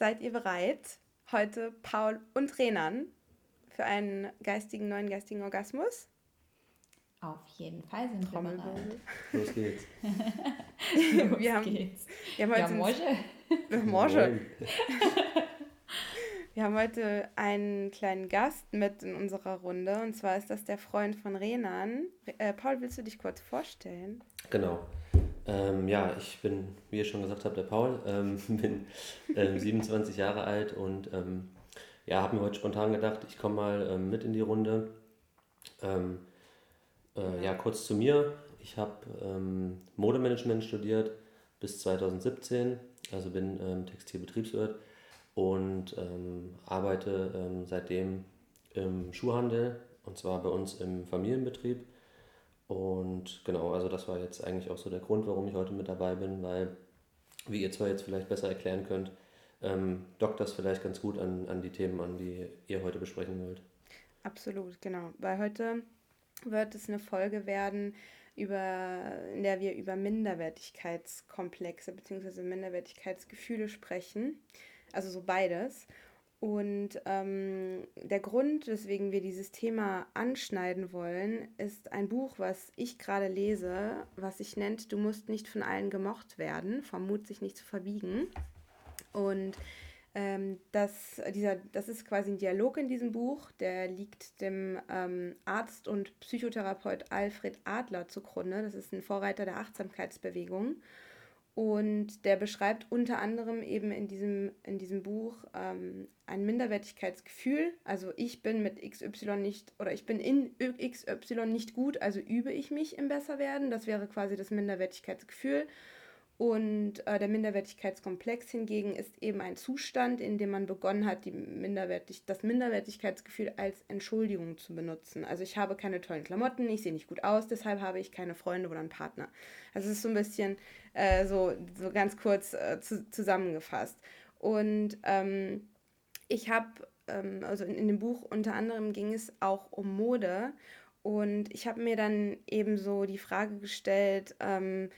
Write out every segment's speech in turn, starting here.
seid ihr bereit, heute Paul und Renan für einen geistigen, neuen geistigen Orgasmus? Auf jeden Fall sind wir bereit. Los geht's. Los wir haben, geht's. Wir haben heute ja, Morge. Wir haben heute einen kleinen Gast mit in unserer Runde und zwar ist das der Freund von Renan. Äh, Paul, willst du dich kurz vorstellen? Genau. Ähm, ja, ich bin, wie ihr schon gesagt habt, der Paul, ähm, bin ähm, 27 Jahre alt und ähm, ja, habe mir heute spontan gedacht, ich komme mal ähm, mit in die Runde. Ähm, äh, ja, kurz zu mir. Ich habe Modemanagement studiert bis 2017, also bin Textilbetriebswirt und arbeite seitdem im Schuhhandel und zwar bei uns im Familienbetrieb und genau, also das war jetzt eigentlich auch so der Grund, warum ich heute mit dabei bin, weil, wie ihr zwar jetzt vielleicht besser erklären könnt, ähm, dockt das vielleicht ganz gut an, an die Themen an, die ihr heute besprechen wollt. Absolut, genau. Weil heute wird es eine Folge werden, über, in der wir über Minderwertigkeitskomplexe bzw. Minderwertigkeitsgefühle sprechen. Also so beides. Und ähm, der Grund, weswegen wir dieses Thema anschneiden wollen, ist ein Buch, was ich gerade lese, was sich nennt Du musst nicht von allen gemocht werden, vom Mut sich nicht zu verbiegen. Und ähm, das, dieser, das ist quasi ein Dialog in diesem Buch, der liegt dem ähm, Arzt und Psychotherapeut Alfred Adler zugrunde. Das ist ein Vorreiter der Achtsamkeitsbewegung. Und der beschreibt unter anderem eben in diesem, in diesem Buch ähm, ein Minderwertigkeitsgefühl. Also ich bin mit XY nicht oder ich bin in XY nicht gut, also übe ich mich im Besserwerden. Das wäre quasi das Minderwertigkeitsgefühl. Und äh, der Minderwertigkeitskomplex hingegen ist eben ein Zustand, in dem man begonnen hat, die Minderwertig das Minderwertigkeitsgefühl als Entschuldigung zu benutzen. Also ich habe keine tollen Klamotten, ich sehe nicht gut aus, deshalb habe ich keine Freunde oder einen Partner. Also es ist so ein bisschen äh, so, so ganz kurz äh, zu, zusammengefasst. Und ähm, ich habe, ähm, also in, in dem Buch unter anderem ging es auch um Mode. Und ich habe mir dann eben so die Frage gestellt, ähm,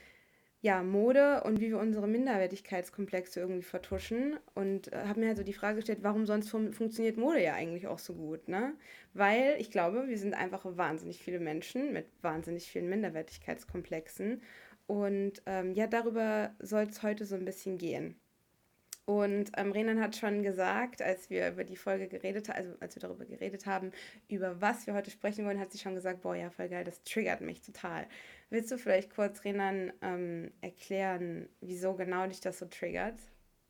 ja, Mode und wie wir unsere Minderwertigkeitskomplexe irgendwie vertuschen. Und äh, habe mir halt so die Frage gestellt, warum sonst fun funktioniert Mode ja eigentlich auch so gut, ne? Weil ich glaube, wir sind einfach wahnsinnig viele Menschen mit wahnsinnig vielen Minderwertigkeitskomplexen. Und ähm, ja, darüber soll es heute so ein bisschen gehen. Und ähm, Renan hat schon gesagt, als wir über die Folge geredet haben, also als wir darüber geredet haben, über was wir heute sprechen wollen, hat sie schon gesagt, boah, ja, voll geil, das triggert mich total. Willst du vielleicht kurz, Renan, ähm, erklären, wieso genau dich das so triggert?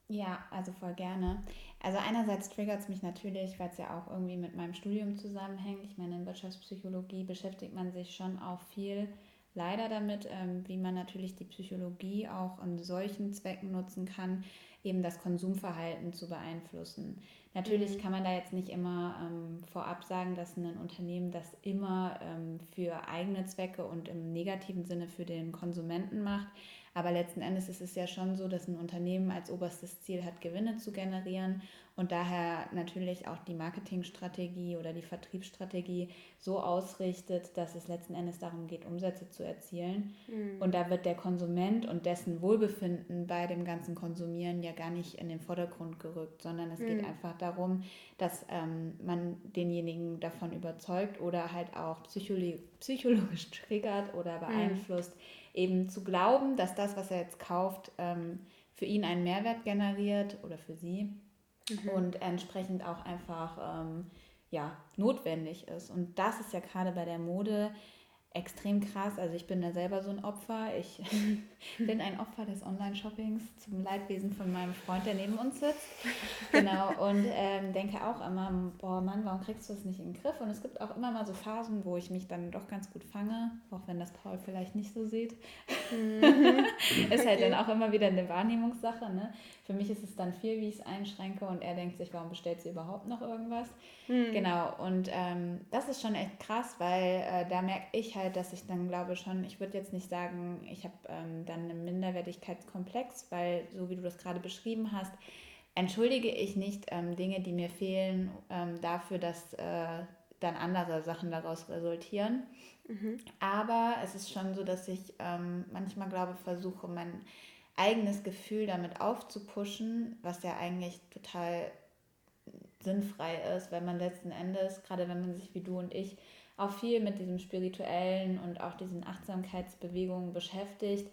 Ja, also voll gerne. Also einerseits triggert es mich natürlich, weil es ja auch irgendwie mit meinem Studium zusammenhängt. Ich meine, in Wirtschaftspsychologie beschäftigt man sich schon auch viel leider damit, ähm, wie man natürlich die Psychologie auch an solchen Zwecken nutzen kann, eben das Konsumverhalten zu beeinflussen. Natürlich mhm. kann man da jetzt nicht immer ähm, vorab sagen, dass ein Unternehmen das immer ähm, für eigene Zwecke und im negativen Sinne für den Konsumenten macht. Aber letzten Endes ist es ja schon so, dass ein Unternehmen als oberstes Ziel hat, Gewinne zu generieren und daher natürlich auch die Marketingstrategie oder die Vertriebsstrategie so ausrichtet, dass es letzten Endes darum geht, Umsätze zu erzielen. Mhm. Und da wird der Konsument und dessen Wohlbefinden bei dem ganzen Konsumieren ja gar nicht in den Vordergrund gerückt, sondern es mhm. geht einfach darum, dass ähm, man denjenigen davon überzeugt oder halt auch psychologisch, psychologisch triggert oder mhm. beeinflusst, mhm. eben zu glauben, dass das, was er jetzt kauft, ähm, für ihn einen Mehrwert generiert oder für sie mhm. und entsprechend auch einfach ähm, ja, notwendig ist. Und das ist ja gerade bei der Mode extrem krass. Also ich bin da selber so ein Opfer. Ich bin ein Opfer des Online-Shoppings zum Leidwesen von meinem Freund, der neben uns sitzt. Genau. Und ähm, denke auch immer, boah Mann, warum kriegst du das nicht in den Griff? Und es gibt auch immer mal so Phasen, wo ich mich dann doch ganz gut fange, auch wenn das Paul vielleicht nicht so sieht. Mhm. ist halt dann auch immer wieder eine Wahrnehmungssache. Ne? Für mich ist es dann viel, wie ich es einschränke und er denkt sich, warum bestellt sie überhaupt noch irgendwas? Mhm. Genau. Und ähm, das ist schon echt krass, weil äh, da merke ich halt, dass ich dann glaube schon, ich würde jetzt nicht sagen, ich habe ähm, dann einen Minderwertigkeitskomplex, weil so wie du das gerade beschrieben hast, entschuldige ich nicht ähm, Dinge, die mir fehlen, ähm, dafür, dass äh, dann andere Sachen daraus resultieren. Mhm. Aber es ist schon so, dass ich ähm, manchmal glaube, versuche, mein eigenes Gefühl damit aufzupuschen, was ja eigentlich total sinnfrei ist, weil man letzten Endes, gerade wenn man sich wie du und ich auch viel mit diesem spirituellen und auch diesen Achtsamkeitsbewegungen beschäftigt,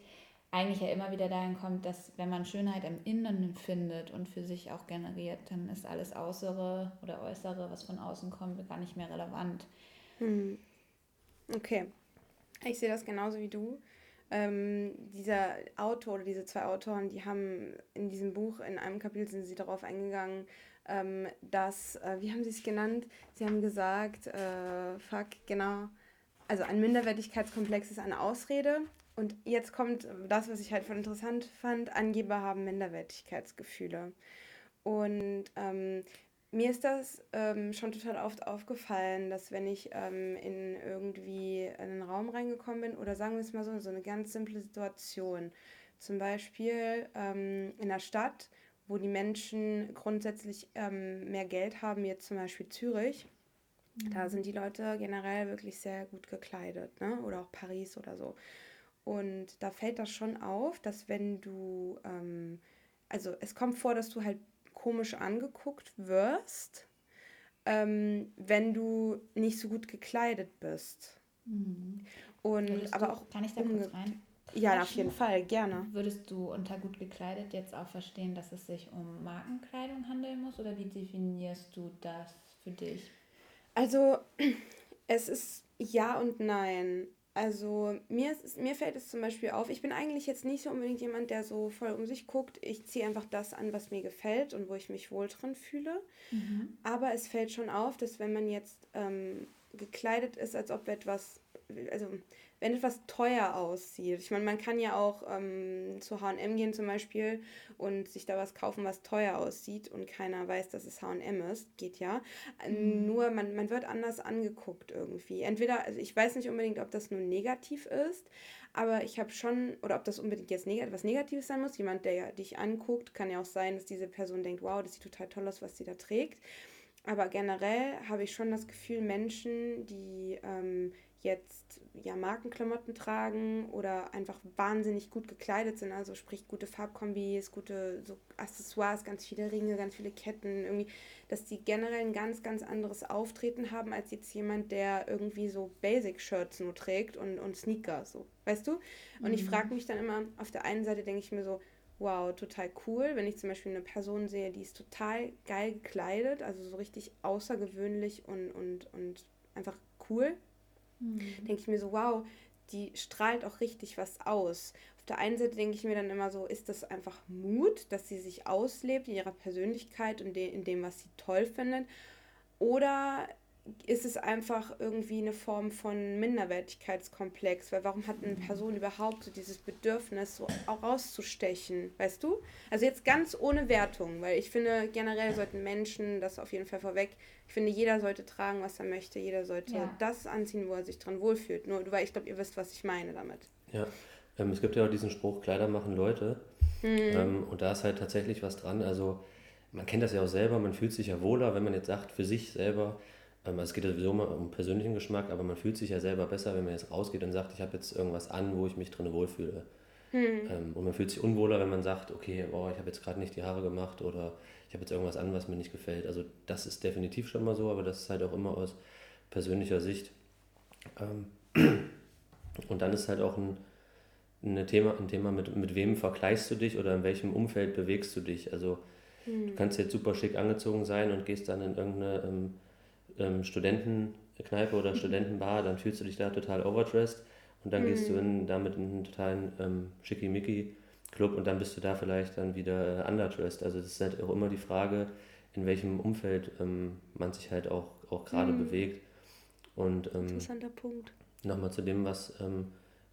eigentlich ja immer wieder dahin kommt, dass wenn man Schönheit im Inneren findet und für sich auch generiert, dann ist alles Äußere oder Äußere, was von außen kommt, gar nicht mehr relevant. Hm. Okay, ich sehe das genauso wie du. Ähm, dieser Autor oder diese zwei Autoren, die haben in diesem Buch, in einem Kapitel sind sie darauf eingegangen, ähm, dass, äh, wie haben sie es genannt? Sie haben gesagt, äh, fuck, genau, also ein Minderwertigkeitskomplex ist eine Ausrede. Und jetzt kommt das, was ich halt voll interessant fand, Angeber haben Minderwertigkeitsgefühle. Und ähm, mir ist das ähm, schon total oft aufgefallen, dass wenn ich ähm, in irgendwie einen Raum reingekommen bin, oder sagen wir es mal so, so eine ganz simple Situation, zum Beispiel ähm, in der Stadt, wo die Menschen grundsätzlich ähm, mehr Geld haben, jetzt zum Beispiel Zürich, mhm. da sind die Leute generell wirklich sehr gut gekleidet, ne? oder auch Paris oder so. Und da fällt das schon auf, dass wenn du, ähm, also es kommt vor, dass du halt komisch angeguckt wirst, ähm, wenn du nicht so gut gekleidet bist. Mhm. Und aber du, auch. Kann ich da kurz rein? Ja, auf jeden Fall, gerne. Würdest du unter gut gekleidet jetzt auch verstehen, dass es sich um Markenkleidung handeln muss oder wie definierst du das für dich? Also, es ist ja und nein. Also mir, ist, mir fällt es zum Beispiel auf, ich bin eigentlich jetzt nicht so unbedingt jemand, der so voll um sich guckt. Ich ziehe einfach das an, was mir gefällt und wo ich mich wohl drin fühle. Mhm. Aber es fällt schon auf, dass wenn man jetzt ähm, gekleidet ist, als ob etwas, also wenn etwas teuer aussieht. Ich meine, man kann ja auch ähm, zu HM gehen zum Beispiel und sich da was kaufen, was teuer aussieht und keiner weiß, dass es HM ist. Geht ja. Mhm. Nur man, man wird anders angeguckt irgendwie. Entweder, also ich weiß nicht unbedingt, ob das nur negativ ist, aber ich habe schon, oder ob das unbedingt jetzt neg was Negatives sein muss. Jemand, der dich anguckt, kann ja auch sein, dass diese Person denkt, wow, das sieht total toll aus, was sie da trägt. Aber generell habe ich schon das Gefühl, Menschen, die ähm, jetzt ja Markenklamotten tragen oder einfach wahnsinnig gut gekleidet sind, also sprich gute Farbkombis, gute so Accessoires, ganz viele Ringe, ganz viele Ketten, irgendwie, dass die generell ein ganz, ganz anderes Auftreten haben als jetzt jemand, der irgendwie so Basic-Shirts nur trägt und, und Sneaker, so, weißt du? Und mhm. ich frage mich dann immer, auf der einen Seite denke ich mir so, wow, total cool, wenn ich zum Beispiel eine Person sehe, die ist total geil gekleidet, also so richtig außergewöhnlich und, und, und einfach cool, mhm. denke ich mir so, wow, die strahlt auch richtig was aus. Auf der einen Seite denke ich mir dann immer so, ist das einfach Mut, dass sie sich auslebt in ihrer Persönlichkeit und in dem, was sie toll findet? Oder ist es einfach irgendwie eine Form von Minderwertigkeitskomplex, weil warum hat eine. Person überhaupt so dieses Bedürfnis, so auch rauszustechen, weißt du? Also jetzt ganz ohne Wertung, weil ich finde, generell sollten Menschen, das auf jeden Fall vorweg, ich finde, jeder sollte tragen, was er möchte, jeder sollte ja. das anziehen, wo er sich dran wohlfühlt. Nur, weil ich glaube, ihr wisst, was ich meine damit. Ja, ähm, es gibt ja auch diesen Spruch, Kleider machen Leute. Mhm. Ähm, und da ist halt tatsächlich was dran. Also man kennt das ja auch selber, man fühlt sich ja wohler, wenn man jetzt sagt, für sich selber, ähm, es geht ja sowieso mal um persönlichen Geschmack, aber man fühlt sich ja selber besser, wenn man jetzt rausgeht und sagt, ich habe jetzt irgendwas an, wo ich mich drin wohlfühle. Hm. und man fühlt sich unwohler, wenn man sagt, okay, oh, ich habe jetzt gerade nicht die Haare gemacht oder ich habe jetzt irgendwas an, was mir nicht gefällt. Also das ist definitiv schon mal so, aber das ist halt auch immer aus persönlicher Sicht. Ähm, und dann ist halt auch ein, ein Thema, ein Thema mit, mit wem vergleichst du dich oder in welchem Umfeld bewegst du dich. Also hm. du kannst jetzt super schick angezogen sein und gehst dann in irgendeine ähm, Studentenkneipe oder Studentenbar, dann fühlst du dich da total overdressed und dann mhm. gehst du in, damit in einen totalen ähm, Schickimicki-Club und dann bist du da vielleicht dann wieder underdressed. Also das ist halt auch immer die Frage, in welchem Umfeld ähm, man sich halt auch, auch gerade mhm. bewegt. Und, ähm, Interessanter Punkt. Nochmal zu dem, was ähm,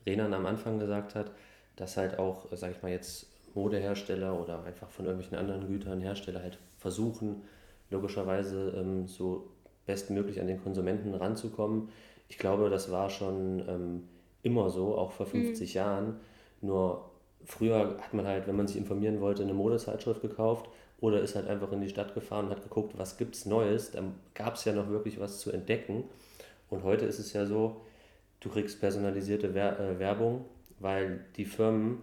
Renan am Anfang gesagt hat, dass halt auch, sag ich mal jetzt, Modehersteller oder einfach von irgendwelchen anderen Gütern Hersteller halt versuchen, logischerweise ähm, so bestmöglich an den Konsumenten ranzukommen. Ich glaube, das war schon ähm, immer so, auch vor 50 mhm. Jahren. Nur früher hat man halt, wenn man sich informieren wollte, eine Modezeitschrift gekauft oder ist halt einfach in die Stadt gefahren und hat geguckt, was gibt es Neues. Dann gab es ja noch wirklich was zu entdecken. Und heute ist es ja so, du kriegst personalisierte Wer äh, Werbung, weil die Firmen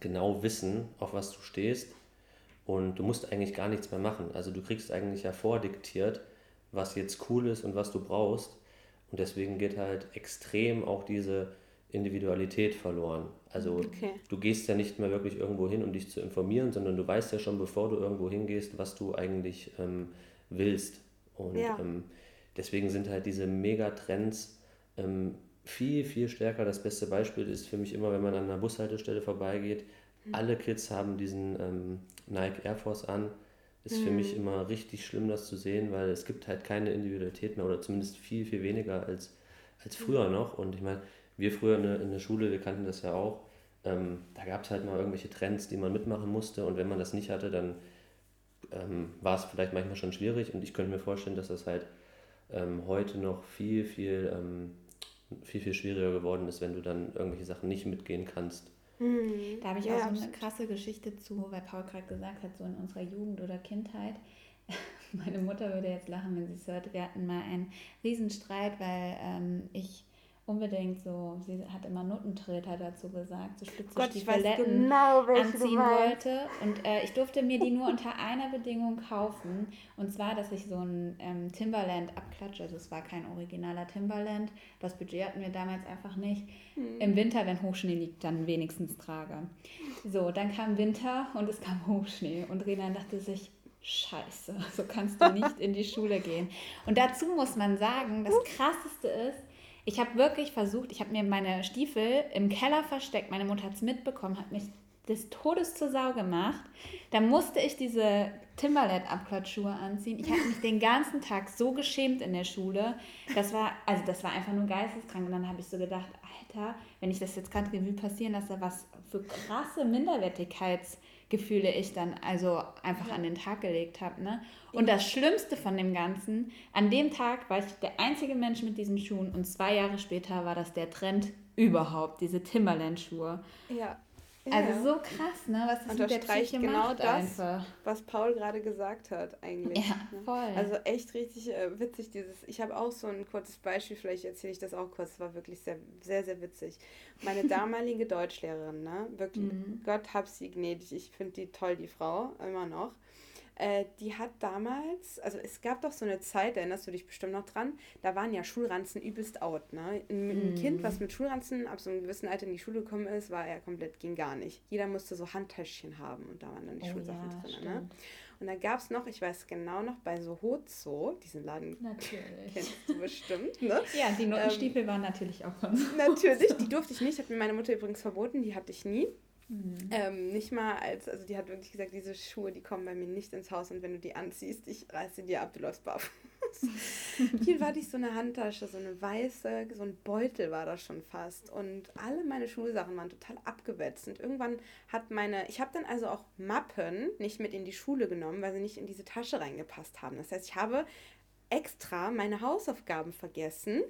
genau wissen, auf was du stehst und du musst eigentlich gar nichts mehr machen. Also du kriegst eigentlich ja vordiktiert, was jetzt cool ist und was du brauchst. Und deswegen geht halt extrem auch diese Individualität verloren. Also okay. du gehst ja nicht mehr wirklich irgendwo hin, um dich zu informieren, sondern du weißt ja schon, bevor du irgendwo hingehst, was du eigentlich ähm, willst. Und ja. ähm, deswegen sind halt diese Megatrends ähm, viel, viel stärker. Das beste Beispiel ist für mich immer, wenn man an einer Bushaltestelle vorbeigeht, mhm. alle Kids haben diesen ähm, Nike Air Force an. Ist mhm. für mich mhm. immer richtig schlimm, das zu sehen, weil es gibt halt keine Individualität mehr oder zumindest viel, viel weniger als, als früher mhm. noch. Und ich meine, wir früher in der, in der Schule, wir kannten das ja auch, ähm, da gab es halt mal irgendwelche Trends, die man mitmachen musste und wenn man das nicht hatte, dann ähm, war es vielleicht manchmal schon schwierig und ich könnte mir vorstellen, dass das halt ähm, heute noch viel, viel, ähm, viel, viel schwieriger geworden ist, wenn du dann irgendwelche Sachen nicht mitgehen kannst. Mhm. Da habe ich ja, auch so eine krasse Geschichte zu, weil Paul gerade gesagt hat, so in unserer Jugend oder Kindheit. Meine Mutter würde jetzt lachen, wenn sie es hört. Wir hatten mal einen Riesenstreit, weil ähm, ich unbedingt so, sie hat immer Nuttentreter dazu gesagt, so spitze Gott, Stiefeletten genau, anziehen wollte. Und äh, ich durfte mir die nur unter einer Bedingung kaufen. Und zwar, dass ich so ein ähm, Timberland abklatsche. Also es war kein originaler Timberland. Das Budget hatten wir damals einfach nicht. Hm. Im Winter, wenn Hochschnee liegt, dann wenigstens trage. So, dann kam Winter und es kam Hochschnee. Und Renan dachte sich, Scheiße, so kannst du nicht in die Schule gehen. Und dazu muss man sagen, das Krasseste ist, ich habe wirklich versucht, ich habe mir meine Stiefel im Keller versteckt. Meine Mutter hat es mitbekommen, hat mich des Todes zur Sau gemacht. Da musste ich diese Timberland-Abklattschuhe anziehen. Ich habe mich den ganzen Tag so geschämt in der Schule. Das war, also das war einfach nur geisteskrank. Und dann habe ich so gedacht, Alter, wenn ich das jetzt gerade Revue passieren lasse, was für krasse Minderwertigkeits- Gefühle ich dann also einfach ja. an den Tag gelegt habe. Ne? Und das Schlimmste von dem Ganzen, an dem Tag war ich der einzige Mensch mit diesen Schuhen und zwei Jahre später war das der Trend überhaupt, diese Timberland-Schuhe. Ja. Also so krass, ne? Was das unterstreicht genau macht das, einfach. was Paul gerade gesagt hat, eigentlich. Ja, ne? voll. Also echt richtig äh, witzig, dieses. Ich habe auch so ein kurzes Beispiel, vielleicht erzähle ich das auch kurz. Es war wirklich sehr, sehr, sehr witzig. Meine damalige Deutschlehrerin, ne? Wirklich, mhm. Gott hab sie gnädig. Ich finde die toll, die Frau, immer noch. Äh, die hat damals, also es gab doch so eine Zeit, erinnerst du dich bestimmt noch dran, da waren ja Schulranzen übelst out. Ne? Ein, mm. Kind, was mit Schulranzen ab so einem gewissen Alter in die Schule gekommen ist, war ja komplett, ging gar nicht. Jeder musste so Handtäschchen haben und da waren dann die oh, Schulsachen ja, drin. Ne? Und dann gab es noch, ich weiß genau noch, bei Sohozo, diesen Laden natürlich. kennst du bestimmt, ne? Ja, die Notenstiefel ähm, waren natürlich auch von Sohozo. Natürlich, die durfte ich nicht, hat mir meine Mutter übrigens verboten, die hatte ich nie. Mhm. Ähm, nicht mal als, also die hat wirklich gesagt, diese Schuhe, die kommen bei mir nicht ins Haus und wenn du die anziehst, ich reiße dir ab, du läufst barfuß. Hier war ich so eine Handtasche, so eine weiße, so ein Beutel war das schon fast und alle meine Schulsachen waren total abgewetzt und irgendwann hat meine, ich habe dann also auch Mappen nicht mit in die Schule genommen, weil sie nicht in diese Tasche reingepasst haben. Das heißt, ich habe extra meine Hausaufgaben vergessen.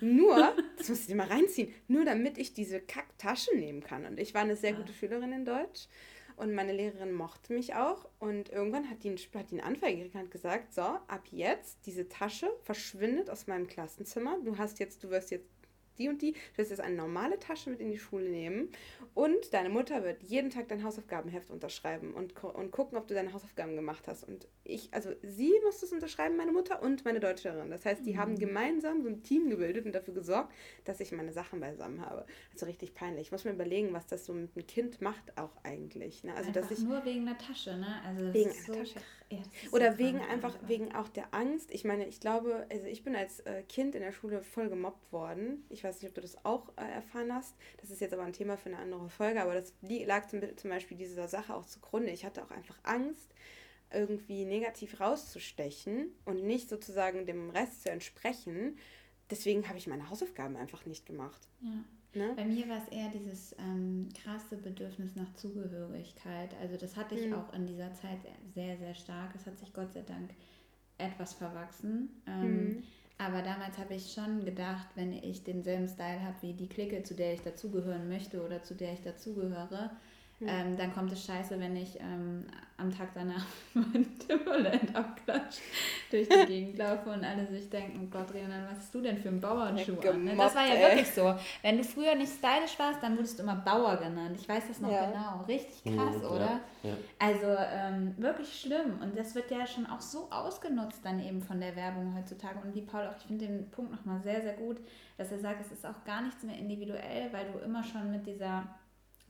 Nur, das muss ich dir mal reinziehen, nur damit ich diese Kacktasche nehmen kann. Und ich war eine sehr gute Schülerin in Deutsch. Und meine Lehrerin mochte mich auch. Und irgendwann hat die, hat die eine Anzeige gekriegt und gesagt, so, ab jetzt, diese Tasche verschwindet aus meinem Klassenzimmer. Du hast jetzt, du wirst jetzt die und die. Du wirst jetzt eine normale Tasche mit in die Schule nehmen und deine Mutter wird jeden Tag dein Hausaufgabenheft unterschreiben und, und gucken, ob du deine Hausaufgaben gemacht hast. Und ich, also sie musste es unterschreiben, meine Mutter und meine Deutscherin. Das heißt, die mhm. haben gemeinsam so ein Team gebildet und dafür gesorgt, dass ich meine Sachen beisammen habe. Also richtig peinlich. Ich muss mir überlegen, was das so mit einem Kind macht auch eigentlich. Ne? Also, einfach dass ich, nur wegen der Tasche, ne? Also wegen einer so Tasche. Ja, Oder wegen einfach, einfach, wegen auch der Angst. Ich meine, ich glaube, also ich bin als äh, Kind in der Schule voll gemobbt worden. Ich weiß nicht, ob du das auch äh, erfahren hast. Das ist jetzt aber ein Thema für eine andere Folge, aber das lag zum, zum Beispiel dieser Sache auch zugrunde. Ich hatte auch einfach Angst, irgendwie negativ rauszustechen und nicht sozusagen dem Rest zu entsprechen. Deswegen habe ich meine Hausaufgaben einfach nicht gemacht. Ja. Ne? Bei mir war es eher dieses ähm, krasse Bedürfnis nach Zugehörigkeit. Also das hatte ich mhm. auch in dieser Zeit sehr, sehr stark. Es hat sich Gott sei Dank etwas verwachsen. Ähm, mhm. Aber damals habe ich schon gedacht, wenn ich denselben Style habe wie die Clique, zu der ich dazugehören möchte oder zu der ich dazugehöre, Mhm. Ähm, dann kommt es scheiße, wenn ich ähm, am Tag danach mein Timberland abklatscht, durch die Gegend laufe und alle sich denken, oh Gott, Rianan, was hast du denn für einen Bauernschuh an? Ne? Das war ja ey. wirklich so. Wenn du früher nicht stylisch warst, dann wurdest du immer Bauer genannt. Ich weiß das noch ja. genau. Richtig krass, mhm, oder? Ja, ja. Also ähm, wirklich schlimm. Und das wird ja schon auch so ausgenutzt dann eben von der Werbung heutzutage. Und wie Paul auch, ich finde den Punkt nochmal sehr, sehr gut, dass er sagt, es ist auch gar nichts mehr individuell, weil du immer schon mit dieser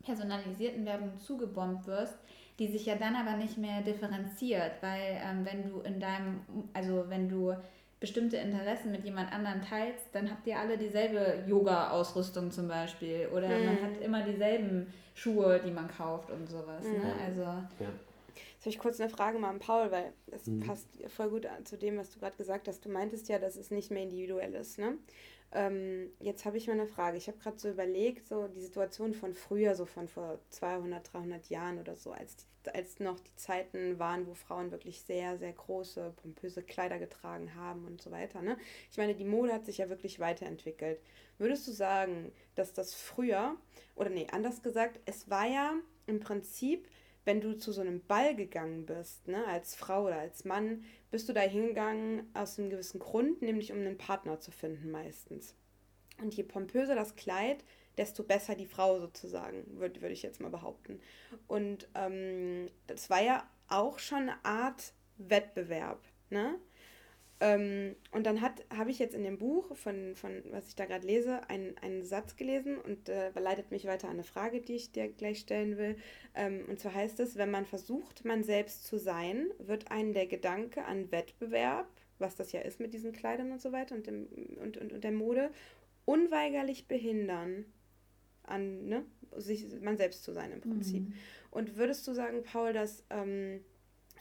personalisierten Werbung zugebombt wirst, die sich ja dann aber nicht mehr differenziert, weil ähm, wenn du in deinem, also wenn du bestimmte Interessen mit jemand anderem teilst, dann habt ihr alle dieselbe Yoga-Ausrüstung zum Beispiel oder mhm. man hat immer dieselben Schuhe, die man kauft und sowas. Ne? Mhm. Ne? Also ja. Jetzt habe ich kurz eine Frage mal an Paul, weil es mhm. passt voll gut zu dem, was du gerade gesagt hast. Du meintest ja, dass es nicht mehr individuell ist, ne? Ähm, jetzt habe ich mal eine Frage. Ich habe gerade so überlegt, so die Situation von früher, so von vor 200, 300 Jahren oder so, als, die, als noch die Zeiten waren, wo Frauen wirklich sehr, sehr große, pompöse Kleider getragen haben und so weiter. Ne? Ich meine, die Mode hat sich ja wirklich weiterentwickelt. Würdest du sagen, dass das früher, oder nee, anders gesagt, es war ja im Prinzip wenn du zu so einem Ball gegangen bist, ne, als Frau oder als Mann, bist du da hingegangen aus einem gewissen Grund, nämlich um einen Partner zu finden meistens. Und je pompöser das Kleid, desto besser die Frau sozusagen, würde würd ich jetzt mal behaupten. Und ähm, das war ja auch schon eine Art Wettbewerb. Ne? Ähm, und dann habe ich jetzt in dem Buch, von, von was ich da gerade lese, einen, einen Satz gelesen und äh, leitet mich weiter an eine Frage, die ich dir gleich stellen will. Ähm, und zwar heißt es, wenn man versucht, man selbst zu sein, wird einen der Gedanke an Wettbewerb, was das ja ist mit diesen Kleidern und so weiter und, dem, und, und, und der Mode, unweigerlich behindern, an ne, sich, man selbst zu sein im Prinzip. Mhm. Und würdest du sagen, Paul, dass, ähm,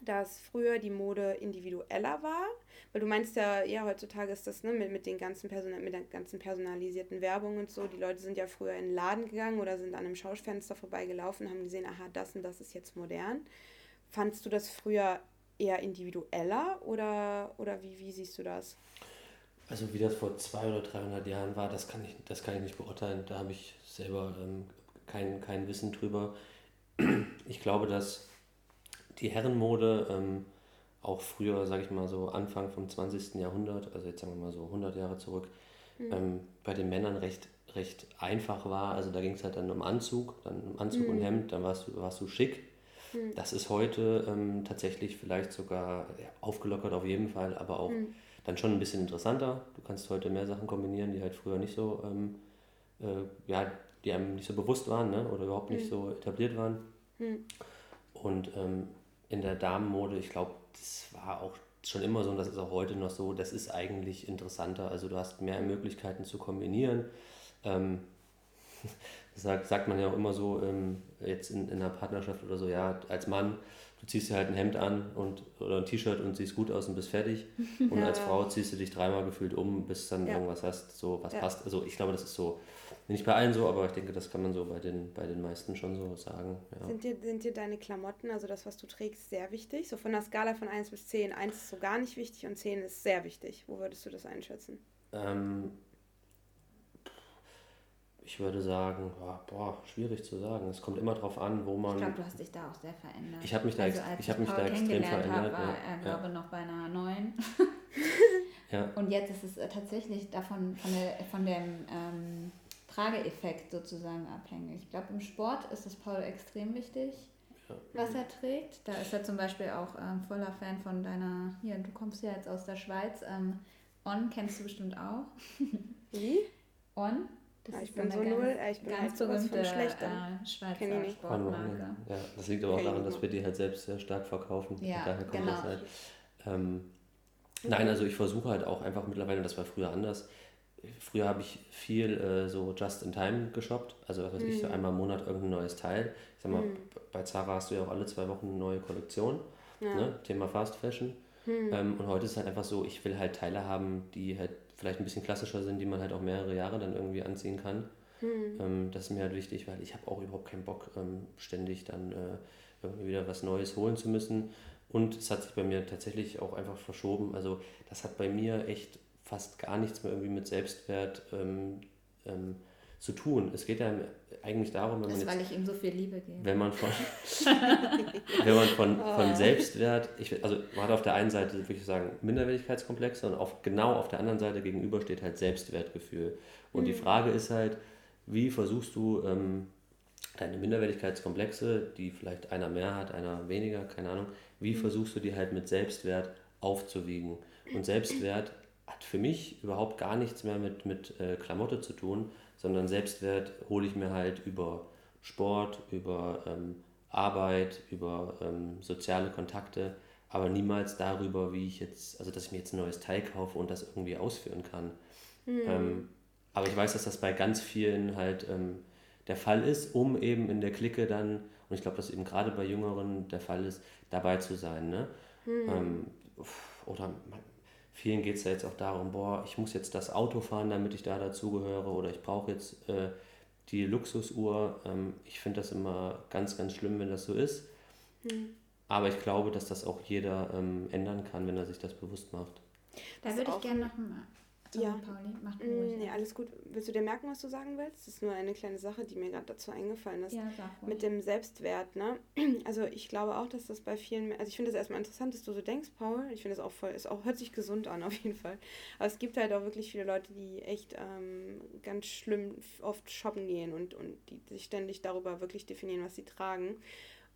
dass früher die Mode individueller war? Weil du meinst ja, ja, heutzutage ist das, ne, mit, mit den ganzen Person mit der ganzen personalisierten Werbung und so. Die Leute sind ja früher in den Laden gegangen oder sind an einem Schaufenster vorbeigelaufen, haben gesehen, aha, das und das ist jetzt modern. Fandst du das früher eher individueller oder, oder wie, wie siehst du das? Also wie das vor 200 oder 300 Jahren war, das kann ich, das kann ich nicht beurteilen. Da habe ich selber ähm, kein, kein Wissen drüber. Ich glaube, dass die Herrenmode ähm, auch früher, sage ich mal so Anfang vom 20. Jahrhundert, also jetzt sagen wir mal so 100 Jahre zurück, mhm. ähm, bei den Männern recht, recht einfach war. Also da ging es halt dann um Anzug, dann um Anzug mhm. und Hemd, dann warst du, warst du schick. Mhm. Das ist heute ähm, tatsächlich vielleicht sogar ja, aufgelockert auf jeden Fall, aber auch mhm. dann schon ein bisschen interessanter. Du kannst heute mehr Sachen kombinieren, die halt früher nicht so, ähm, äh, ja, die einem nicht so bewusst waren ne? oder überhaupt nicht mhm. so etabliert waren. Mhm. Und ähm, in der Damenmode, ich glaube, das war auch schon immer so und das ist auch heute noch so, das ist eigentlich interessanter. Also du hast mehr Möglichkeiten zu kombinieren. Ähm, sagt, sagt man ja auch immer so, ähm, jetzt in, in einer Partnerschaft oder so, ja, als Mann, du ziehst dir halt ein Hemd an und, oder ein T-Shirt und siehst gut aus und bist fertig. Und ja. als Frau ziehst du dich dreimal gefühlt um, bis dann ja. irgendwas hast, so was ja. passt. Also ich glaube, das ist so nicht bei allen so, aber ich denke, das kann man so bei den, bei den meisten schon so sagen. Ja. Sind, dir, sind dir deine Klamotten, also das, was du trägst, sehr wichtig? So von der Skala von 1 bis 10. 1 ist so gar nicht wichtig und 10 ist sehr wichtig. Wo würdest du das einschätzen? Ähm, ich würde sagen, boah, boah, schwierig zu sagen. Es kommt immer darauf an, wo man. Ich glaube, du hast dich da auch sehr verändert. Ich habe mich da, also, ich hab mich da extrem verändert. Hab, war er, ja. glaube noch bei einer neuen. ja. Und jetzt ist es äh, tatsächlich davon, von, der, von dem. Ähm, Trageeffekt sozusagen abhängig. Ich glaube, im Sport ist es Paul extrem wichtig, ja. was er trägt. Da ist er zum Beispiel auch ähm, voller Fan von deiner, hier, du kommst ja jetzt aus der Schweiz, ähm, On kennst du bestimmt auch. Wie? On. Das ja, ich bin so ganz, null, ich bin ganz halt berühmte äh, Schweizer Sportmarke. Ja, das liegt aber auch daran, dass wir die halt selbst sehr stark verkaufen. Ja, daher kommt genau. das halt. Ähm, nein, also ich versuche halt auch einfach mittlerweile, das war früher anders, früher habe ich viel äh, so just in time geshoppt. Also was weiß mhm. ich, so mhm. einmal im Monat irgendein neues Teil. Ich sag mal, mhm. bei Zara hast du ja auch alle zwei Wochen eine neue Kollektion. Ja. Ne? Thema Fast Fashion. Mhm. Ähm, und heute ist es halt einfach so, ich will halt Teile haben, die halt vielleicht ein bisschen klassischer sind, die man halt auch mehrere Jahre dann irgendwie anziehen kann. Mhm. Ähm, das ist mir halt wichtig, weil ich habe auch überhaupt keinen Bock, ähm, ständig dann äh, irgendwie wieder was Neues holen zu müssen. Und es hat sich bei mir tatsächlich auch einfach verschoben. Also das hat bei mir echt fast gar nichts mehr irgendwie mit Selbstwert ähm, ähm, zu tun. Es geht ja eigentlich darum, wenn das man jetzt, weil ich ihm so viel Liebe gebe. Wenn man von, wenn man von, von oh. Selbstwert, ich, also man hat auf der einen Seite, würde ich sagen, Minderwertigkeitskomplexe und auf, genau auf der anderen Seite gegenüber steht halt Selbstwertgefühl. Und mhm. die Frage ist halt, wie versuchst du ähm, deine Minderwertigkeitskomplexe, die vielleicht einer mehr hat, einer weniger, keine Ahnung, wie mhm. versuchst du die halt mit Selbstwert aufzuwiegen? Und Selbstwert hat für mich überhaupt gar nichts mehr mit, mit äh, Klamotte zu tun, sondern Selbstwert hole ich mir halt über Sport, über ähm, Arbeit, über ähm, soziale Kontakte, aber niemals darüber, wie ich jetzt, also dass ich mir jetzt ein neues Teil kaufe und das irgendwie ausführen kann. Mhm. Ähm, aber ich weiß, dass das bei ganz vielen halt ähm, der Fall ist, um eben in der Clique dann, und ich glaube, dass eben gerade bei Jüngeren der Fall ist, dabei zu sein. Ne? Mhm. oder vielen geht es ja jetzt auch darum, boah, ich muss jetzt das Auto fahren, damit ich da dazugehöre, oder ich brauche jetzt äh, die Luxusuhr. Ähm, ich finde das immer ganz, ganz schlimm, wenn das so ist. Mhm. Aber ich glaube, dass das auch jeder ähm, ändern kann, wenn er sich das bewusst macht. Da würde ich gerne noch mal Sorry, ja. Pauli, mach du. Mm, nee, alles gut. Willst du dir merken, was du sagen willst? Das ist nur eine kleine Sache, die mir gerade dazu eingefallen ist. Ja. Mit dem Selbstwert, ne? Also ich glaube auch, dass das bei vielen, also ich finde das erstmal interessant, dass du so denkst, Paul. Ich finde das auch voll, ist auch, hört sich gesund an, auf jeden Fall. Aber es gibt halt auch wirklich viele Leute, die echt ähm, ganz schlimm oft shoppen gehen und, und die sich ständig darüber wirklich definieren, was sie tragen.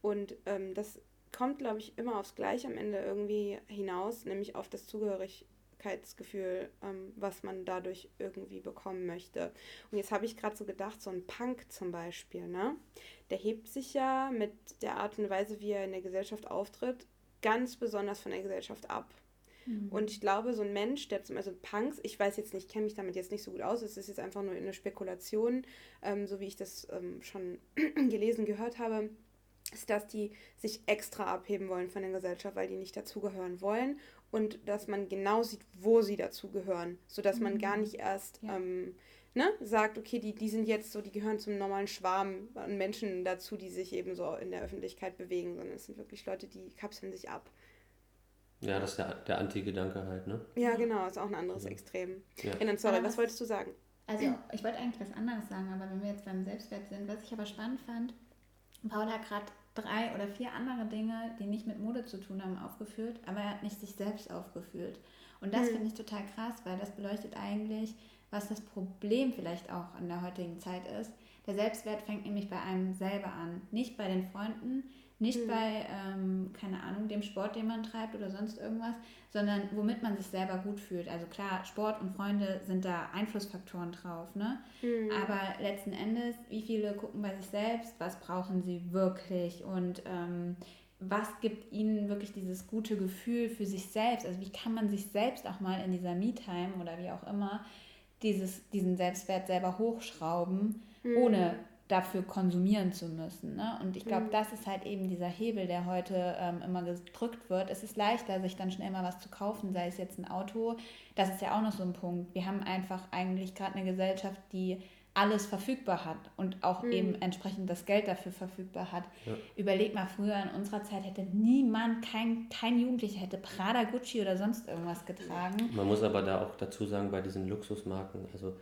Und ähm, das kommt, glaube ich, immer aufs Gleiche am Ende irgendwie hinaus, nämlich auf das Zugehörig Gerechtigkeitsgefühl, ähm, was man dadurch irgendwie bekommen möchte. Und jetzt habe ich gerade so gedacht, so ein Punk zum Beispiel, ne? Der hebt sich ja mit der Art und Weise, wie er in der Gesellschaft auftritt, ganz besonders von der Gesellschaft ab. Mhm. Und ich glaube, so ein Mensch, der zum Beispiel Punks, ich weiß jetzt nicht, kenne mich damit jetzt nicht so gut aus, es ist jetzt einfach nur eine Spekulation, ähm, so wie ich das ähm, schon gelesen, gehört habe, ist, dass die sich extra abheben wollen von der Gesellschaft, weil die nicht dazugehören wollen und dass man genau sieht, wo sie dazugehören, sodass man gar mhm. nicht erst ja. ähm, ne, sagt, okay, die, die sind jetzt so, die gehören zum normalen Schwarm an Menschen dazu, die sich eben so in der Öffentlichkeit bewegen, sondern es sind wirklich Leute, die kapseln sich ab. Ja, das ist der, der Anti-Gedanke halt, ne? Ja, genau, ist auch ein anderes ja. Extrem. Ja. ja sorry, aber was wolltest du sagen? Also, ich wollte eigentlich was anderes sagen, aber wenn wir jetzt beim Selbstwert sind, was ich aber spannend fand, Paul hat gerade drei oder vier andere Dinge, die nicht mit Mode zu tun haben, aufgeführt, aber er hat nicht sich selbst aufgeführt. Und das mhm. finde ich total krass, weil das beleuchtet eigentlich, was das Problem vielleicht auch in der heutigen Zeit ist. Der Selbstwert fängt nämlich bei einem selber an, nicht bei den Freunden, nicht mhm. bei, ähm, keine Ahnung, dem Sport, den man treibt oder sonst irgendwas, sondern womit man sich selber gut fühlt. Also klar, Sport und Freunde sind da Einflussfaktoren drauf, ne? Mhm. Aber letzten Endes, wie viele gucken bei sich selbst, was brauchen sie wirklich und ähm, was gibt ihnen wirklich dieses gute Gefühl für sich selbst? Also wie kann man sich selbst auch mal in dieser Me-Time oder wie auch immer dieses, diesen Selbstwert selber hochschrauben, mhm. ohne dafür konsumieren zu müssen. Ne? Und ich glaube, mhm. das ist halt eben dieser Hebel, der heute ähm, immer gedrückt wird. Es ist leichter, sich dann schnell mal was zu kaufen, sei es jetzt ein Auto. Das ist ja auch noch so ein Punkt. Wir haben einfach eigentlich gerade eine Gesellschaft, die alles verfügbar hat und auch mhm. eben entsprechend das Geld dafür verfügbar hat. Ja. Überleg mal, früher in unserer Zeit hätte niemand, kein, kein Jugendlicher hätte Prada, Gucci oder sonst irgendwas getragen. Man muss aber da auch dazu sagen, bei diesen Luxusmarken, also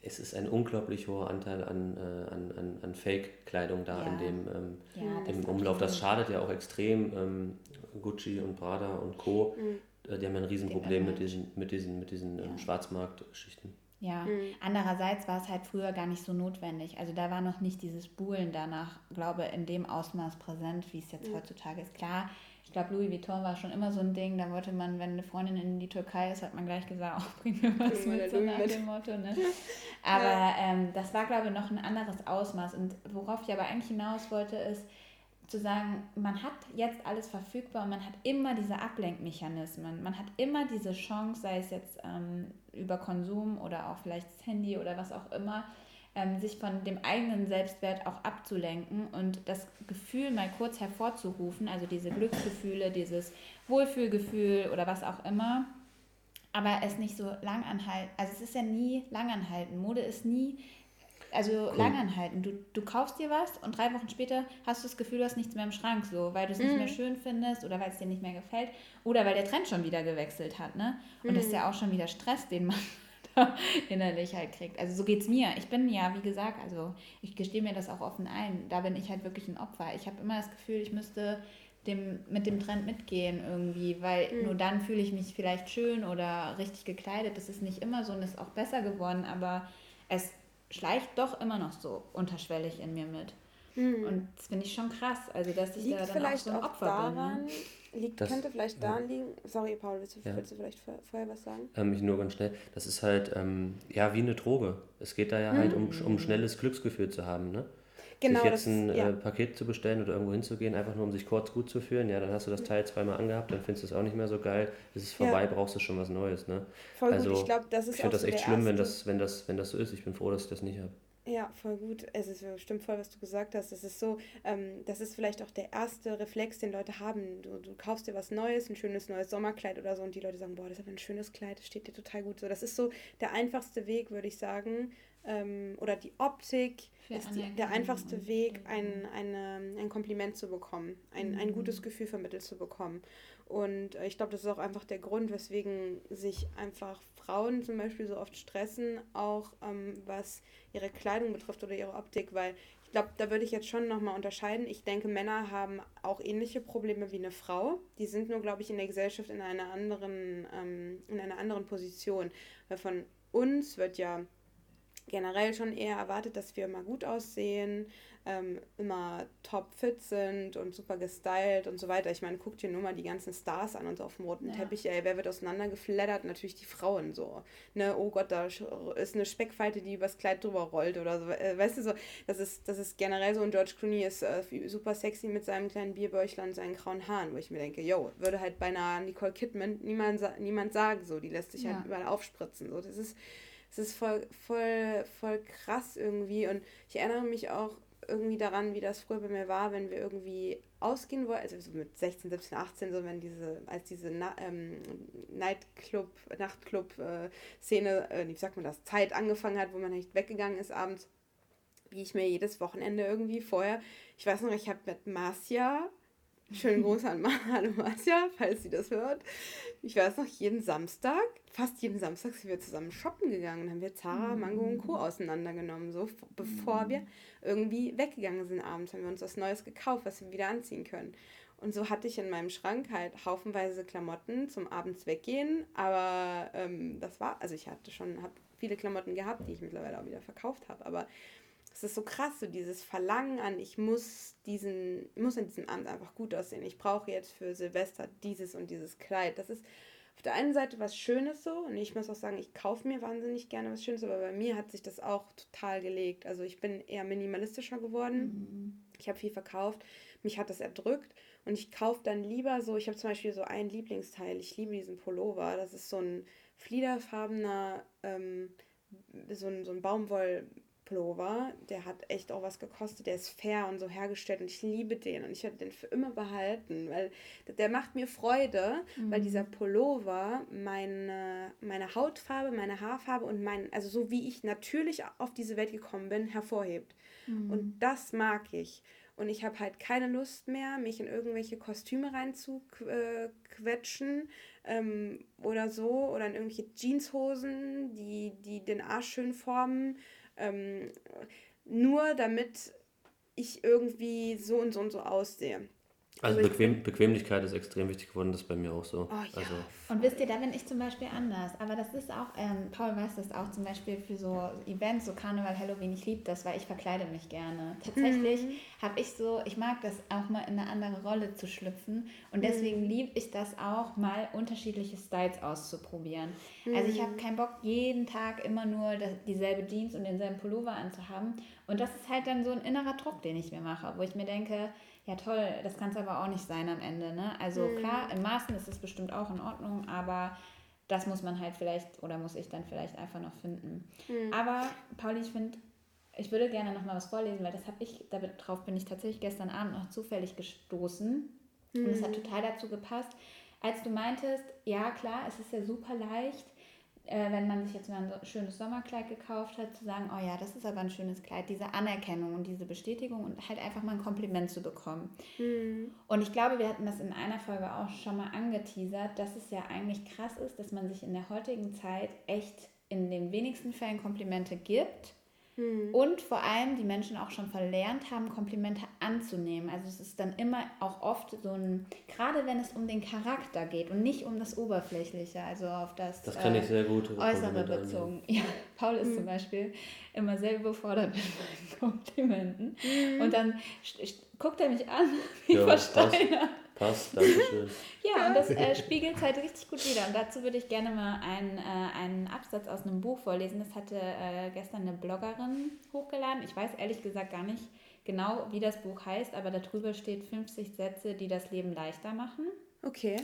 es ist ein unglaublich hoher Anteil an, äh, an, an, an Fake-Kleidung da ja. in dem ähm, ja, im Umlauf. Das schadet ja auch extrem ähm, Gucci und Prada und Co. Mhm. Äh, die haben ja ein Riesenproblem mit diesen, mit diesen, mit diesen ähm, Schwarzmarktgeschichten. Ja, mhm. andererseits war es halt früher gar nicht so notwendig. Also da war noch nicht dieses Buhlen danach, glaube in dem Ausmaß präsent, wie es jetzt mhm. heutzutage ist. Klar, ich glaube, Louis Vuitton war schon immer so ein Ding. Da wollte man, wenn eine Freundin in die Türkei ist, hat man gleich gesagt, oh, bring mir was bring mit, so nach dem Motto. Ne? Aber ja. ähm, das war, glaube ich, noch ein anderes Ausmaß. Und worauf ich aber eigentlich hinaus wollte, ist zu sagen, man hat jetzt alles verfügbar und man hat immer diese Ablenkmechanismen. Man hat immer diese Chance, sei es jetzt ähm, über Konsum oder auch vielleicht das Handy oder was auch immer, ähm, sich von dem eigenen Selbstwert auch abzulenken und das Gefühl mal kurz hervorzurufen, also diese Glücksgefühle, dieses Wohlfühlgefühl oder was auch immer, aber es nicht so lang anhalten. Also es ist ja nie lang anhalten. Mode ist nie, also cool. lang anhalten. Du, du kaufst dir was und drei Wochen später hast du das Gefühl, du hast nichts mehr im Schrank, so, weil du es mhm. nicht mehr schön findest oder weil es dir nicht mehr gefällt oder weil der Trend schon wieder gewechselt hat, ne? Und mhm. das ist ja auch schon wieder Stress, den man innerlich halt kriegt. Also so geht es mir. Ich bin ja, wie gesagt, also ich gestehe mir das auch offen ein. Da bin ich halt wirklich ein Opfer. Ich habe immer das Gefühl, ich müsste dem, mit dem Trend mitgehen irgendwie, weil mhm. nur dann fühle ich mich vielleicht schön oder richtig gekleidet. Das ist nicht immer so und ist auch besser geworden, aber es schleicht doch immer noch so unterschwellig in mir mit. Mhm. Und das finde ich schon krass, also dass ich Liegt da dann auch so ein Opfer daran, bin. Liegt, das, könnte vielleicht ja. daran liegen, sorry Paul, willst du, ja. willst du vielleicht vorher was sagen? Ähm, ich nur ganz schnell, das ist halt ähm, ja wie eine Droge. Es geht da ja mhm. halt um, um schnelles Glücksgefühl zu haben, ne? Genau, sich jetzt ein ja. äh, Paket zu bestellen oder irgendwo hinzugehen, einfach nur um sich kurz gut zu fühlen, ja, dann hast du das Teil zweimal angehabt, dann findest du es auch nicht mehr so geil, ist es vorbei, ja. brauchst du schon was Neues, ne? Voll also, gut, ich glaube, das ist Ich finde das so echt schlimm, wenn das, wenn, das, wenn das so ist. Ich bin froh, dass ich das nicht habe. Ja, voll gut. Es ist stimmt voll, was du gesagt hast. Es ist so, ähm, das ist vielleicht auch der erste Reflex, den Leute haben. Du, du kaufst dir was Neues, ein schönes neues Sommerkleid oder so, und die Leute sagen, boah, das ist aber ein schönes Kleid, das steht dir total gut. So, das ist so der einfachste Weg, würde ich sagen, ähm, oder die Optik ist die, der einfachste Weg, ein, eine, ein Kompliment zu bekommen, ein, mhm. ein gutes Gefühl vermittelt zu bekommen. Und äh, ich glaube, das ist auch einfach der Grund, weswegen sich einfach Frauen zum Beispiel so oft stressen, auch ähm, was ihre Kleidung betrifft oder ihre Optik, weil ich glaube, da würde ich jetzt schon nochmal unterscheiden. Ich denke, Männer haben auch ähnliche Probleme wie eine Frau. Die sind nur, glaube ich, in der Gesellschaft in einer anderen, ähm, in einer anderen Position. Weil von uns wird ja generell schon eher erwartet, dass wir immer gut aussehen, ähm, immer top fit sind und super gestylt und so weiter. Ich meine, guck dir nur mal die ganzen Stars an und so auf dem roten ja. Teppich, ey, wer wird auseinandergeflattert? Natürlich die Frauen so. Ne, oh Gott, da ist eine Speckfalte, die übers Kleid drüber rollt oder so. Äh, weißt du so, das ist, das ist generell so und George Clooney ist äh, super sexy mit seinem kleinen Bierbäuchlein und seinen grauen Haaren, wo ich mir denke, yo, würde halt beinahe Nicole Kidman niemand, niemand sagen, so, die lässt sich halt ja. halt überall aufspritzen. So, das ist es ist voll, voll, voll krass irgendwie. Und ich erinnere mich auch irgendwie daran, wie das früher bei mir war, wenn wir irgendwie ausgehen wollten, also so mit 16, 17, 18, so wenn diese, als diese Na ähm, Nightclub, Nachtclub-Szene, äh, wie sagt man das, Zeit angefangen hat, wo man nicht weggegangen ist abends, wie ich mir jedes Wochenende irgendwie vorher, ich weiß noch, ich habe mit Marcia Schönen Gruß an Hallo Marcia, falls sie das hört. Ich weiß noch, jeden Samstag, fast jeden Samstag sind wir zusammen shoppen gegangen. Dann haben wir Zara, Mango und Co. auseinandergenommen. So, bevor wir irgendwie weggegangen sind abends, haben wir uns was Neues gekauft, was wir wieder anziehen können. Und so hatte ich in meinem Schrank halt haufenweise Klamotten zum abends weggehen. Aber ähm, das war, also ich hatte schon, habe viele Klamotten gehabt, die ich mittlerweile auch wieder verkauft habe. Aber es ist so krass, so dieses Verlangen an, ich muss diesen, muss an diesem Abend einfach gut aussehen. Ich brauche jetzt für Silvester dieses und dieses Kleid. Das ist auf der einen Seite was Schönes so und ich muss auch sagen, ich kaufe mir wahnsinnig gerne was Schönes, aber bei mir hat sich das auch total gelegt. Also ich bin eher minimalistischer geworden. Mhm. Ich habe viel verkauft. Mich hat das erdrückt und ich kaufe dann lieber so, ich habe zum Beispiel so ein Lieblingsteil. Ich liebe diesen Pullover. Das ist so ein fliederfarbener, ähm, so ein, so ein Baumwoll Pullover. Der hat echt auch was gekostet. Der ist fair und so hergestellt und ich liebe den und ich werde den für immer behalten, weil der macht mir Freude, mhm. weil dieser Pullover meine, meine Hautfarbe, meine Haarfarbe und mein, also so wie ich natürlich auf diese Welt gekommen bin, hervorhebt. Mhm. Und das mag ich. Und ich habe halt keine Lust mehr, mich in irgendwelche Kostüme reinzuquetschen ähm, oder so. Oder in irgendwelche Jeanshosen, die, die den Arsch schön formen ähm, nur damit ich irgendwie so und so und so aussehe. Also Bequem, Bequemlichkeit ist extrem wichtig geworden, das ist bei mir auch so. Oh, ja. also. Und wisst ihr, da bin ich zum Beispiel anders. Aber das ist auch, ähm, Paul weiß das auch zum Beispiel für so Events, so Karneval, Halloween, ich liebe das, weil ich verkleide mich gerne. Tatsächlich mhm. habe ich so, ich mag das auch mal in eine andere Rolle zu schlüpfen. Und deswegen mhm. liebe ich das auch, mal unterschiedliche Styles auszuprobieren. Mhm. Also ich habe mhm. keinen Bock, jeden Tag immer nur das, dieselbe Jeans und denselben Pullover anzuhaben. Und das ist halt dann so ein innerer Druck, den ich mir mache, wo ich mir denke, ja toll, das kann es aber auch nicht sein am Ende. Ne? Also mhm. klar, in Maßen ist es bestimmt auch in Ordnung, aber das muss man halt vielleicht oder muss ich dann vielleicht einfach noch finden. Mhm. Aber Pauli, ich finde, ich würde gerne noch mal was vorlesen, weil das habe ich, darauf bin ich tatsächlich gestern Abend noch zufällig gestoßen. Mhm. Und es hat total dazu gepasst, als du meintest, ja klar, es ist ja super leicht, äh, wenn man sich jetzt mal ein schönes Sommerkleid gekauft hat, zu sagen, oh ja, das ist aber ein schönes Kleid, diese Anerkennung und diese Bestätigung und halt einfach mal ein Kompliment zu bekommen. Mhm. Und ich glaube, wir hatten das in einer Folge auch schon mal angeteasert, dass es ja eigentlich krass ist, dass man sich in der heutigen Zeit echt in den wenigsten Fällen Komplimente gibt hm. Und vor allem die Menschen auch schon verlernt haben, Komplimente anzunehmen. Also es ist dann immer auch oft so ein, gerade wenn es um den Charakter geht und nicht um das Oberflächliche, also auf das, das kann äh, ich sehr gut Äußere bezogen. Ja, Paul ist mhm. zum Beispiel immer sehr überfordert mit meinen Komplimenten. Mhm. Und dann guckt er mich an wie ja, versteinert. Passt, danke schön. ja, und das äh, spiegelt es halt richtig gut wieder. Und dazu würde ich gerne mal einen, äh, einen Absatz aus einem Buch vorlesen. Das hatte äh, gestern eine Bloggerin hochgeladen. Ich weiß ehrlich gesagt gar nicht genau, wie das Buch heißt, aber darüber steht 50 Sätze, die das Leben leichter machen. Okay.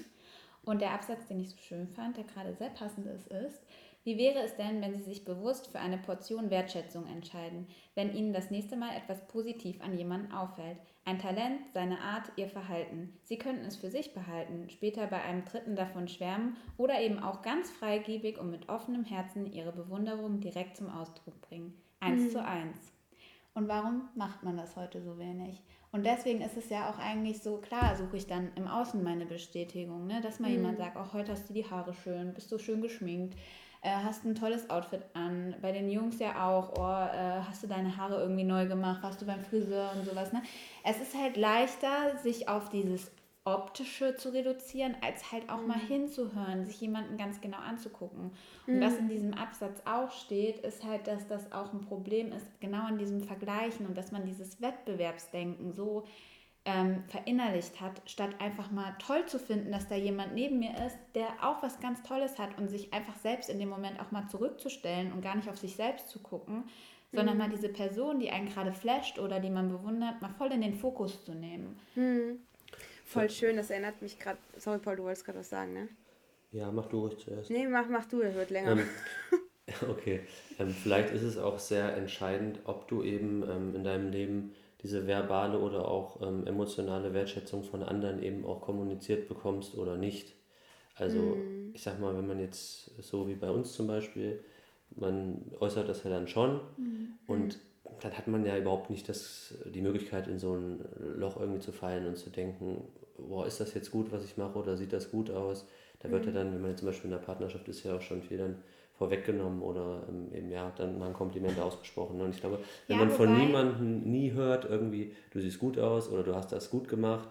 Und der Absatz, den ich so schön fand, der gerade sehr passend ist, ist, wie wäre es denn, wenn Sie sich bewusst für eine Portion Wertschätzung entscheiden, wenn Ihnen das nächste Mal etwas positiv an jemanden auffällt? Ein Talent, seine Art, Ihr Verhalten. Sie könnten es für sich behalten, später bei einem Dritten davon schwärmen oder eben auch ganz freigebig und mit offenem Herzen Ihre Bewunderung direkt zum Ausdruck bringen. Eins mhm. zu eins. Und warum macht man das heute so wenig? Und deswegen ist es ja auch eigentlich so, klar suche ich dann im Außen meine Bestätigung, ne? dass mal mhm. jemand sagt, auch heute hast du die Haare schön, bist du schön geschminkt, äh, hast ein tolles Outfit an. Bei den Jungs ja auch, oh, äh, hast du deine Haare irgendwie neu gemacht, warst du beim Friseur und sowas. Ne? Es ist halt leichter, sich auf dieses Optische zu reduzieren, als halt auch mhm. mal hinzuhören, sich jemanden ganz genau anzugucken. Und mhm. was in diesem Absatz auch steht, ist halt, dass das auch ein Problem ist, genau an diesem Vergleichen und dass man dieses Wettbewerbsdenken so ähm, verinnerlicht hat, statt einfach mal toll zu finden, dass da jemand neben mir ist, der auch was ganz Tolles hat und sich einfach selbst in dem Moment auch mal zurückzustellen und gar nicht auf sich selbst zu gucken, mhm. sondern mal diese Person, die einen gerade flasht oder die man bewundert, mal voll in den Fokus zu nehmen. Mhm. Voll schön, das erinnert mich gerade. Sorry, Paul, du wolltest gerade was sagen, ne? Ja, mach du ruhig zuerst. Nee, mach, mach du, das wird länger. Ähm, okay. Ähm, vielleicht ist es auch sehr entscheidend, ob du eben ähm, in deinem Leben diese verbale oder auch ähm, emotionale Wertschätzung von anderen eben auch kommuniziert bekommst oder nicht. Also mhm. ich sag mal, wenn man jetzt so wie bei uns zum Beispiel, man äußert das ja dann schon mhm. und dann hat man ja überhaupt nicht das, die Möglichkeit, in so ein Loch irgendwie zu fallen und zu denken, boah, ist das jetzt gut, was ich mache oder sieht das gut aus? Da wird mhm. ja dann, wenn man jetzt zum Beispiel in der Partnerschaft ist, ja auch schon viel dann vorweggenommen oder ähm, eben ja dann mal ein Kompliment ausgesprochen. Und ich glaube, wenn ja, man von niemandem nie hört, irgendwie, du siehst gut aus oder du hast das gut gemacht,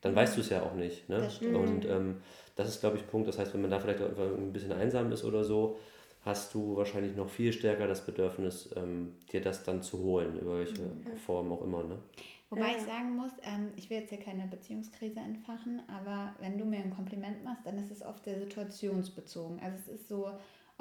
dann weißt du es ja auch nicht. Ne? Und ähm, das ist, glaube ich, ein Punkt. Das heißt, wenn man da vielleicht auch ein bisschen einsam ist oder so, hast du wahrscheinlich noch viel stärker das Bedürfnis, ähm, dir das dann zu holen, über welche mhm. Form auch immer. Ne? Wobei ja. ich sagen muss, ähm, ich will jetzt hier keine Beziehungskrise entfachen, aber wenn du mir ein Kompliment machst, dann ist es oft sehr situationsbezogen. Also es ist so,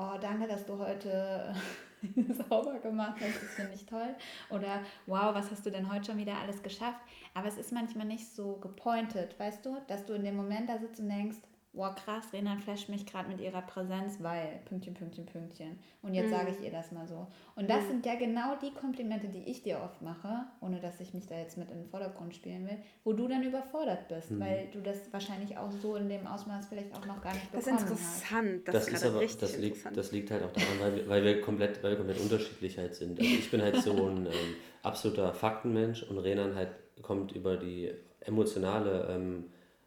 oh, danke, dass du heute sauber gemacht hast, das finde ich toll. Oder wow, was hast du denn heute schon wieder alles geschafft? Aber es ist manchmal nicht so gepointet, weißt du, dass du in dem Moment da sitzt und denkst, wow, krass, Renan flasht mich gerade mit ihrer Präsenz, weil, Pünktchen, Pünktchen, Pünktchen. Und jetzt mhm. sage ich ihr das mal so. Und das mhm. sind ja genau die Komplimente, die ich dir oft mache, ohne dass ich mich da jetzt mit in den Vordergrund spielen will, wo du dann überfordert bist, mhm. weil du das wahrscheinlich auch so in dem Ausmaß vielleicht auch noch gar nicht bekommen hast. Das ist interessant. Das, das ist, ist aber, das liegt, das liegt halt auch daran, weil wir, weil wir, komplett, weil wir komplett unterschiedlich halt sind. Also ich bin halt so ein ähm, absoluter Faktenmensch und Renan halt kommt über die emotionale ähm,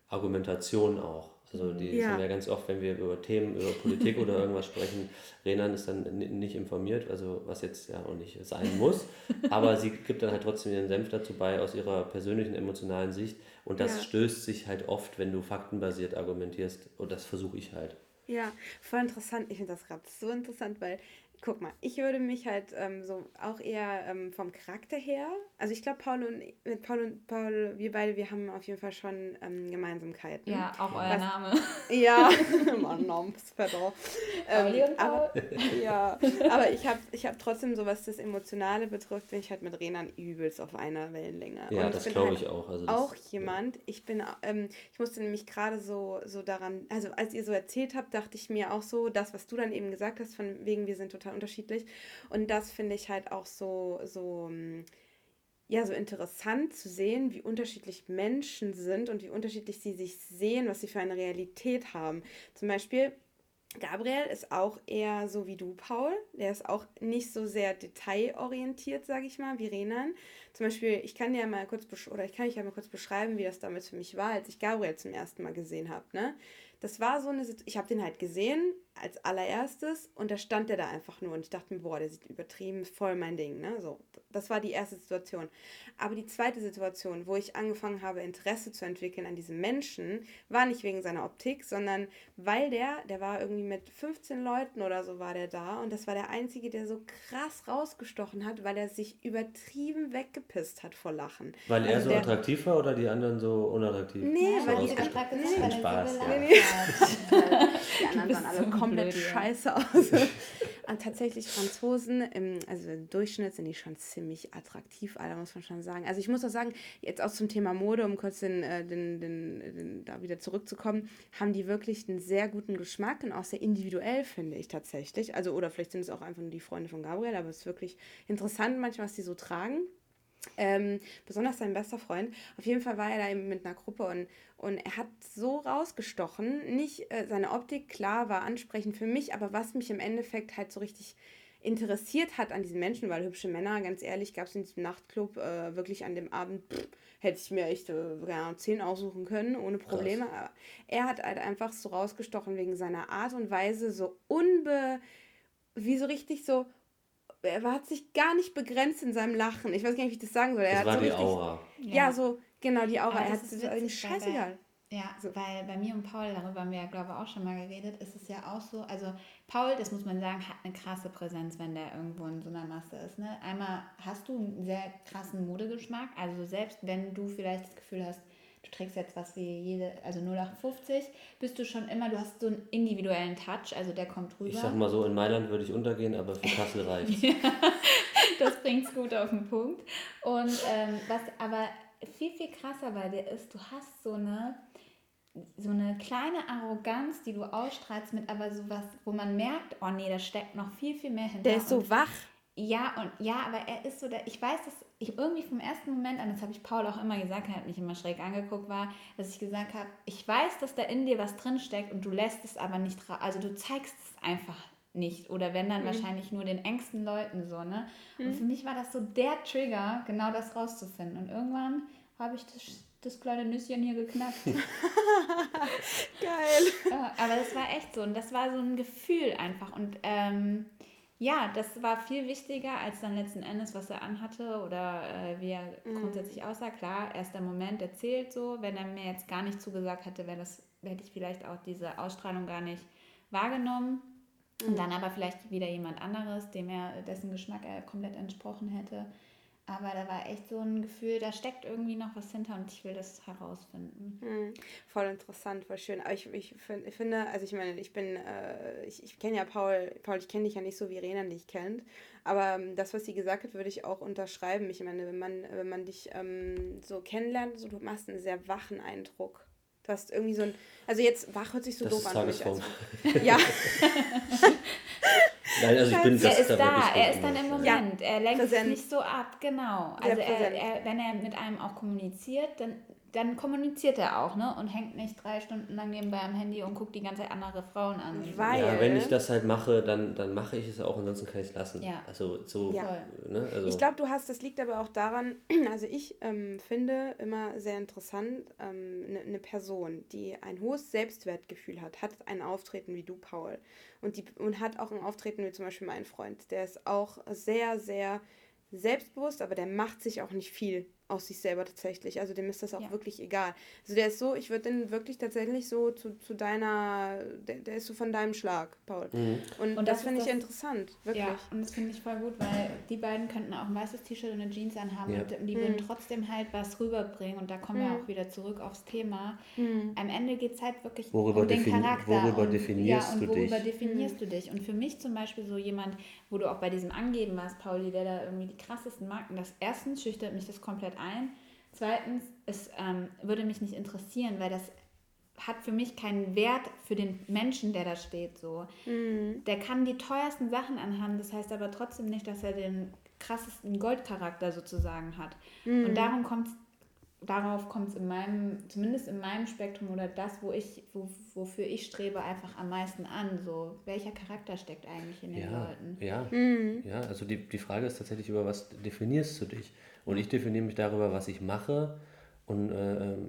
Argumentation auch. Also die ja. sind ja ganz oft, wenn wir über Themen, über Politik oder irgendwas sprechen, Renan ist dann nicht informiert, also was jetzt ja auch nicht sein muss. Aber sie gibt dann halt trotzdem ihren Senf dazu bei aus ihrer persönlichen emotionalen Sicht. Und das ja. stößt sich halt oft, wenn du faktenbasiert argumentierst. Und das versuche ich halt. Ja, voll interessant. Ich finde das gerade so interessant, weil guck mal, ich würde mich halt ähm, so auch eher ähm, vom Charakter her, also ich glaube, Paul und mit Paul und Paul, wir beide, wir haben auf jeden Fall schon ähm, Gemeinsamkeiten. Ja, auch euer Was, Name. Ja, mein Name ist Pedro. Ähm, aber, ja, aber ich habe ich hab trotzdem so, was das Emotionale betrifft, bin ich halt mit Renan übelst auf einer Wellenlänge. Ja, das glaube halt ich auch. Also das, auch jemand, ja. ich bin, ähm, ich musste nämlich gerade so, so daran, also als ihr so erzählt habt, dachte ich mir auch so, das, was du dann eben gesagt hast, von wegen, wir sind total unterschiedlich. Und das finde ich halt auch so, so, mm, ja, so interessant zu sehen, wie unterschiedlich Menschen sind und wie unterschiedlich sie sich sehen, was sie für eine Realität haben. Zum Beispiel, Gabriel ist auch eher so wie du, Paul. Der ist auch nicht so sehr detailorientiert, sage ich mal, wie Renan. Zum Beispiel, ich kann dir mal kurz oder ich kann ja mal kurz beschreiben, wie das damals für mich war, als ich Gabriel zum ersten Mal gesehen habe. Ne? Das war so eine, ich habe den halt gesehen als allererstes und da stand der da einfach nur und ich dachte mir, boah, der sieht übertrieben, voll mein Ding, ne? So, das war die erste Situation. Aber die zweite Situation, wo ich angefangen habe, Interesse zu entwickeln an diesem Menschen, war nicht wegen seiner Optik, sondern weil der, der war irgendwie mit 15 Leuten oder so war der da und das war der einzige, der so krass rausgestochen hat, weil er sich übertrieben weggepisst hat vor Lachen. Weil also er so der, attraktiv war oder die anderen so unattraktiv? Nee, so weil die anderen, nee, Spaß, so ja. nee, nee. Die anderen sahen alle komplett blöd, scheiße aus. Und tatsächlich Franzosen, im, also im Durchschnitt sind die schon ziemlich attraktiv, Alter, muss man schon sagen. Also ich muss auch sagen, jetzt auch zum Thema Mode, um kurz den, äh, den, den, den, da wieder zurückzukommen, haben die wirklich einen sehr guten Geschmack und auch sehr individuell, finde ich tatsächlich. Also, oder vielleicht sind es auch einfach nur die Freunde von Gabriel, aber es ist wirklich interessant manchmal, was die so tragen. Ähm, besonders sein bester Freund. Auf jeden Fall war er da eben mit einer Gruppe und, und er hat so rausgestochen. Nicht äh, seine Optik, klar, war ansprechend für mich, aber was mich im Endeffekt halt so richtig interessiert hat an diesen Menschen, weil hübsche Männer, ganz ehrlich, gab es in diesem Nachtclub äh, wirklich an dem Abend, pff, hätte ich mir echt äh, ja, zehn aussuchen können, ohne Probleme. Aber er hat halt einfach so rausgestochen wegen seiner Art und Weise, so unbe, wie so richtig so er hat sich gar nicht begrenzt in seinem Lachen. Ich weiß gar nicht, wie ich das sagen soll. Er das war so die richtig, Aura. Ja. ja. so, genau, die Aura. er hat es irgendwie scheißegal. Ja, so. weil bei mir und Paul, darüber haben wir ja, glaube ich, auch schon mal geredet, ist es ja auch so, also Paul, das muss man sagen, hat eine krasse Präsenz, wenn der irgendwo in so einer Masse ist. Ne? Einmal hast du einen sehr krassen Modegeschmack, also selbst wenn du vielleicht das Gefühl hast, du trägst jetzt was wie jede, also 0850, bist du schon immer, du hast so einen individuellen Touch, also der kommt rüber. Ich sag mal so, in Mailand würde ich untergehen, aber für Kassel reicht Das bringt's gut auf den Punkt. Und ähm, was aber viel, viel krasser bei dir ist, du hast so eine, so eine kleine Arroganz, die du ausstrahlst mit aber sowas, wo man merkt, oh nee, da steckt noch viel, viel mehr hinter. Der ist so wach. Ja, und ja, aber er ist so der, ich weiß, dass ich irgendwie vom ersten Moment an, das habe ich Paul auch immer gesagt, er hat mich immer schräg angeguckt, war, dass ich gesagt habe, ich weiß, dass da in dir was drinsteckt und du lässt es aber nicht raus, also du zeigst es einfach nicht oder wenn dann mhm. wahrscheinlich nur den engsten Leuten so, ne? Und mhm. für mich war das so der Trigger, genau das rauszufinden und irgendwann habe ich das, das kleine Nüsschen hier geknackt. Geil. aber das war echt so und das war so ein Gefühl einfach und ähm, ja, das war viel wichtiger als dann letzten Endes, was er anhatte oder äh, wie er mhm. grundsätzlich aussah. Klar, erster Moment, der zählt so. Wenn er mir jetzt gar nicht zugesagt hätte, wäre das, hätte ich vielleicht auch diese Ausstrahlung gar nicht wahrgenommen. Mhm. Und dann aber vielleicht wieder jemand anderes, dem er dessen Geschmack er komplett entsprochen hätte. Aber da war echt so ein Gefühl, da steckt irgendwie noch was hinter und ich will das herausfinden. Mhm. Voll interessant, voll schön. Aber ich, ich, find, ich finde, also ich meine, ich bin, äh, ich, ich kenne ja Paul, Paul, ich kenne dich ja nicht so, wie Rena dich kennt. Aber ähm, das, was sie gesagt hat, würde ich auch unterschreiben. Ich meine, wenn man, wenn man dich ähm, so kennenlernt, so, du machst einen sehr wachen Eindruck. Du hast irgendwie so ein, also jetzt wach hört sich so das doof an. Mich, also, ja. Nein, also ich bin Er ist da, er ist dann im Moment. Ja. Er lenkt Präsent. nicht so ab, genau. Also er, er, wenn er mit einem auch kommuniziert, dann dann kommuniziert er auch, ne? Und hängt nicht drei Stunden lang nebenbei am Handy und guckt die ganze Zeit andere Frauen an. Weil ja, wenn ich das halt mache, dann, dann mache ich es auch, ansonsten kann ich es lassen. Ja. Also so. Ja. Ne? Also. Ich glaube, du hast, das liegt aber auch daran, also ich ähm, finde immer sehr interessant, eine ähm, ne, ne Person, die ein hohes Selbstwertgefühl hat, hat ein Auftreten wie du, Paul. Und, die, und hat auch ein Auftreten wie zum Beispiel mein Freund. Der ist auch sehr, sehr selbstbewusst, aber der macht sich auch nicht viel aus sich selber tatsächlich. Also dem ist das auch ja. wirklich egal. Also der ist so, ich würde den wirklich tatsächlich so zu, zu deiner, der, der ist so von deinem Schlag, Paul. Mhm. Und, und, das, das finde ich das, interessant, wirklich. Ja, und das finde ich voll gut, weil die beiden könnten auch ein weißes T-Shirt und eine Jeans anhaben ja. und die mhm. würden trotzdem halt was rüberbringen und da kommen mhm. wir auch wieder zurück aufs Thema. Mhm. Am Ende geht es halt wirklich worüber um den Charakter. Worüber und, definierst ja, und du worüber dich? definierst du dich? Und für mich zum Beispiel so jemand, wo du auch bei diesem Angeben warst, Pauli, der da irgendwie die krassesten Marken, das erstens schüchtert mich das komplett ein. Zweitens, es ähm, würde mich nicht interessieren, weil das hat für mich keinen Wert für den Menschen, der da steht. So. Mhm. Der kann die teuersten Sachen anhaben, das heißt aber trotzdem nicht, dass er den krassesten Goldcharakter sozusagen hat. Mhm. Und darum kommt darauf kommt es in meinem, zumindest in meinem Spektrum oder das, wo ich, wo, wofür ich strebe, einfach am meisten an. So, welcher Charakter steckt eigentlich in den ja, Leuten? Ja, mhm. ja, also die, die Frage ist tatsächlich, über was definierst du dich? Und ich definiere mich darüber, was ich mache und äh, ähm,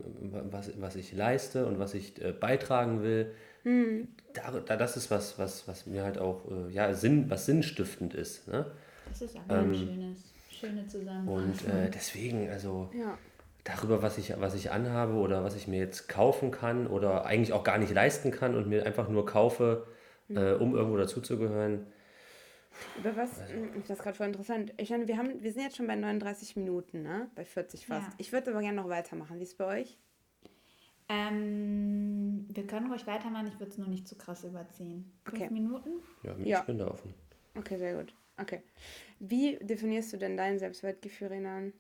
was, was ich leiste und was ich äh, beitragen will mhm. da, da, das ist was, was, was mir halt auch äh, ja, Sinn, was sinnstiftend ist. Ne? Das ist aber ähm, ein schönes, schöne Zusammenhang. Und äh, deswegen, also ja. Darüber, was ich, was ich anhabe oder was ich mir jetzt kaufen kann oder eigentlich auch gar nicht leisten kann und mir einfach nur kaufe, mhm. äh, um irgendwo dazuzugehören. Über was? Also. Das ist gerade voll interessant. Ich meine, wir, haben, wir sind jetzt schon bei 39 Minuten, ne? Bei 40 fast. Ja. Ich würde aber gerne noch weitermachen. Wie ist es bei euch? Ähm, wir können ruhig weitermachen, ich würde es nur nicht zu krass überziehen. Fünf okay. Minuten? Ja, ich ja. bin da offen. Okay, sehr gut. Okay. Wie definierst du denn dein Selbstwertgefühl, Renan?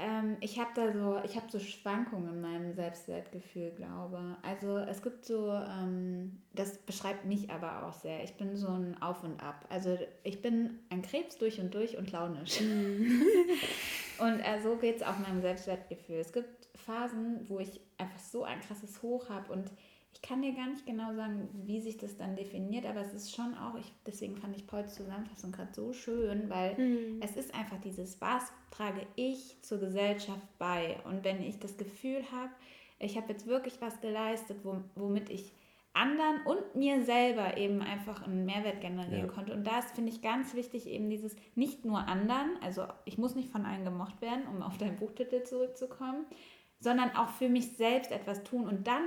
Ähm, ich habe da so, ich habe so Schwankungen in meinem Selbstwertgefühl, glaube. Also es gibt so, ähm, das beschreibt mich aber auch sehr. Ich bin so ein Auf und Ab. Also ich bin ein Krebs durch und durch und launisch. Mhm. und äh, so geht es auch meinem Selbstwertgefühl. Es gibt Phasen, wo ich einfach so ein krasses Hoch habe und ich kann dir gar nicht genau sagen, wie sich das dann definiert, aber es ist schon auch, ich, deswegen fand ich Pauls Zusammenfassung gerade so schön, weil mhm. es ist einfach dieses, was trage ich zur Gesellschaft bei? Und wenn ich das Gefühl habe, ich habe jetzt wirklich was geleistet, womit ich anderen und mir selber eben einfach einen Mehrwert generieren ja. konnte. Und da ist, finde ich, ganz wichtig eben dieses nicht nur anderen, also ich muss nicht von allen gemocht werden, um auf deinen Buchtitel zurückzukommen, sondern auch für mich selbst etwas tun und dann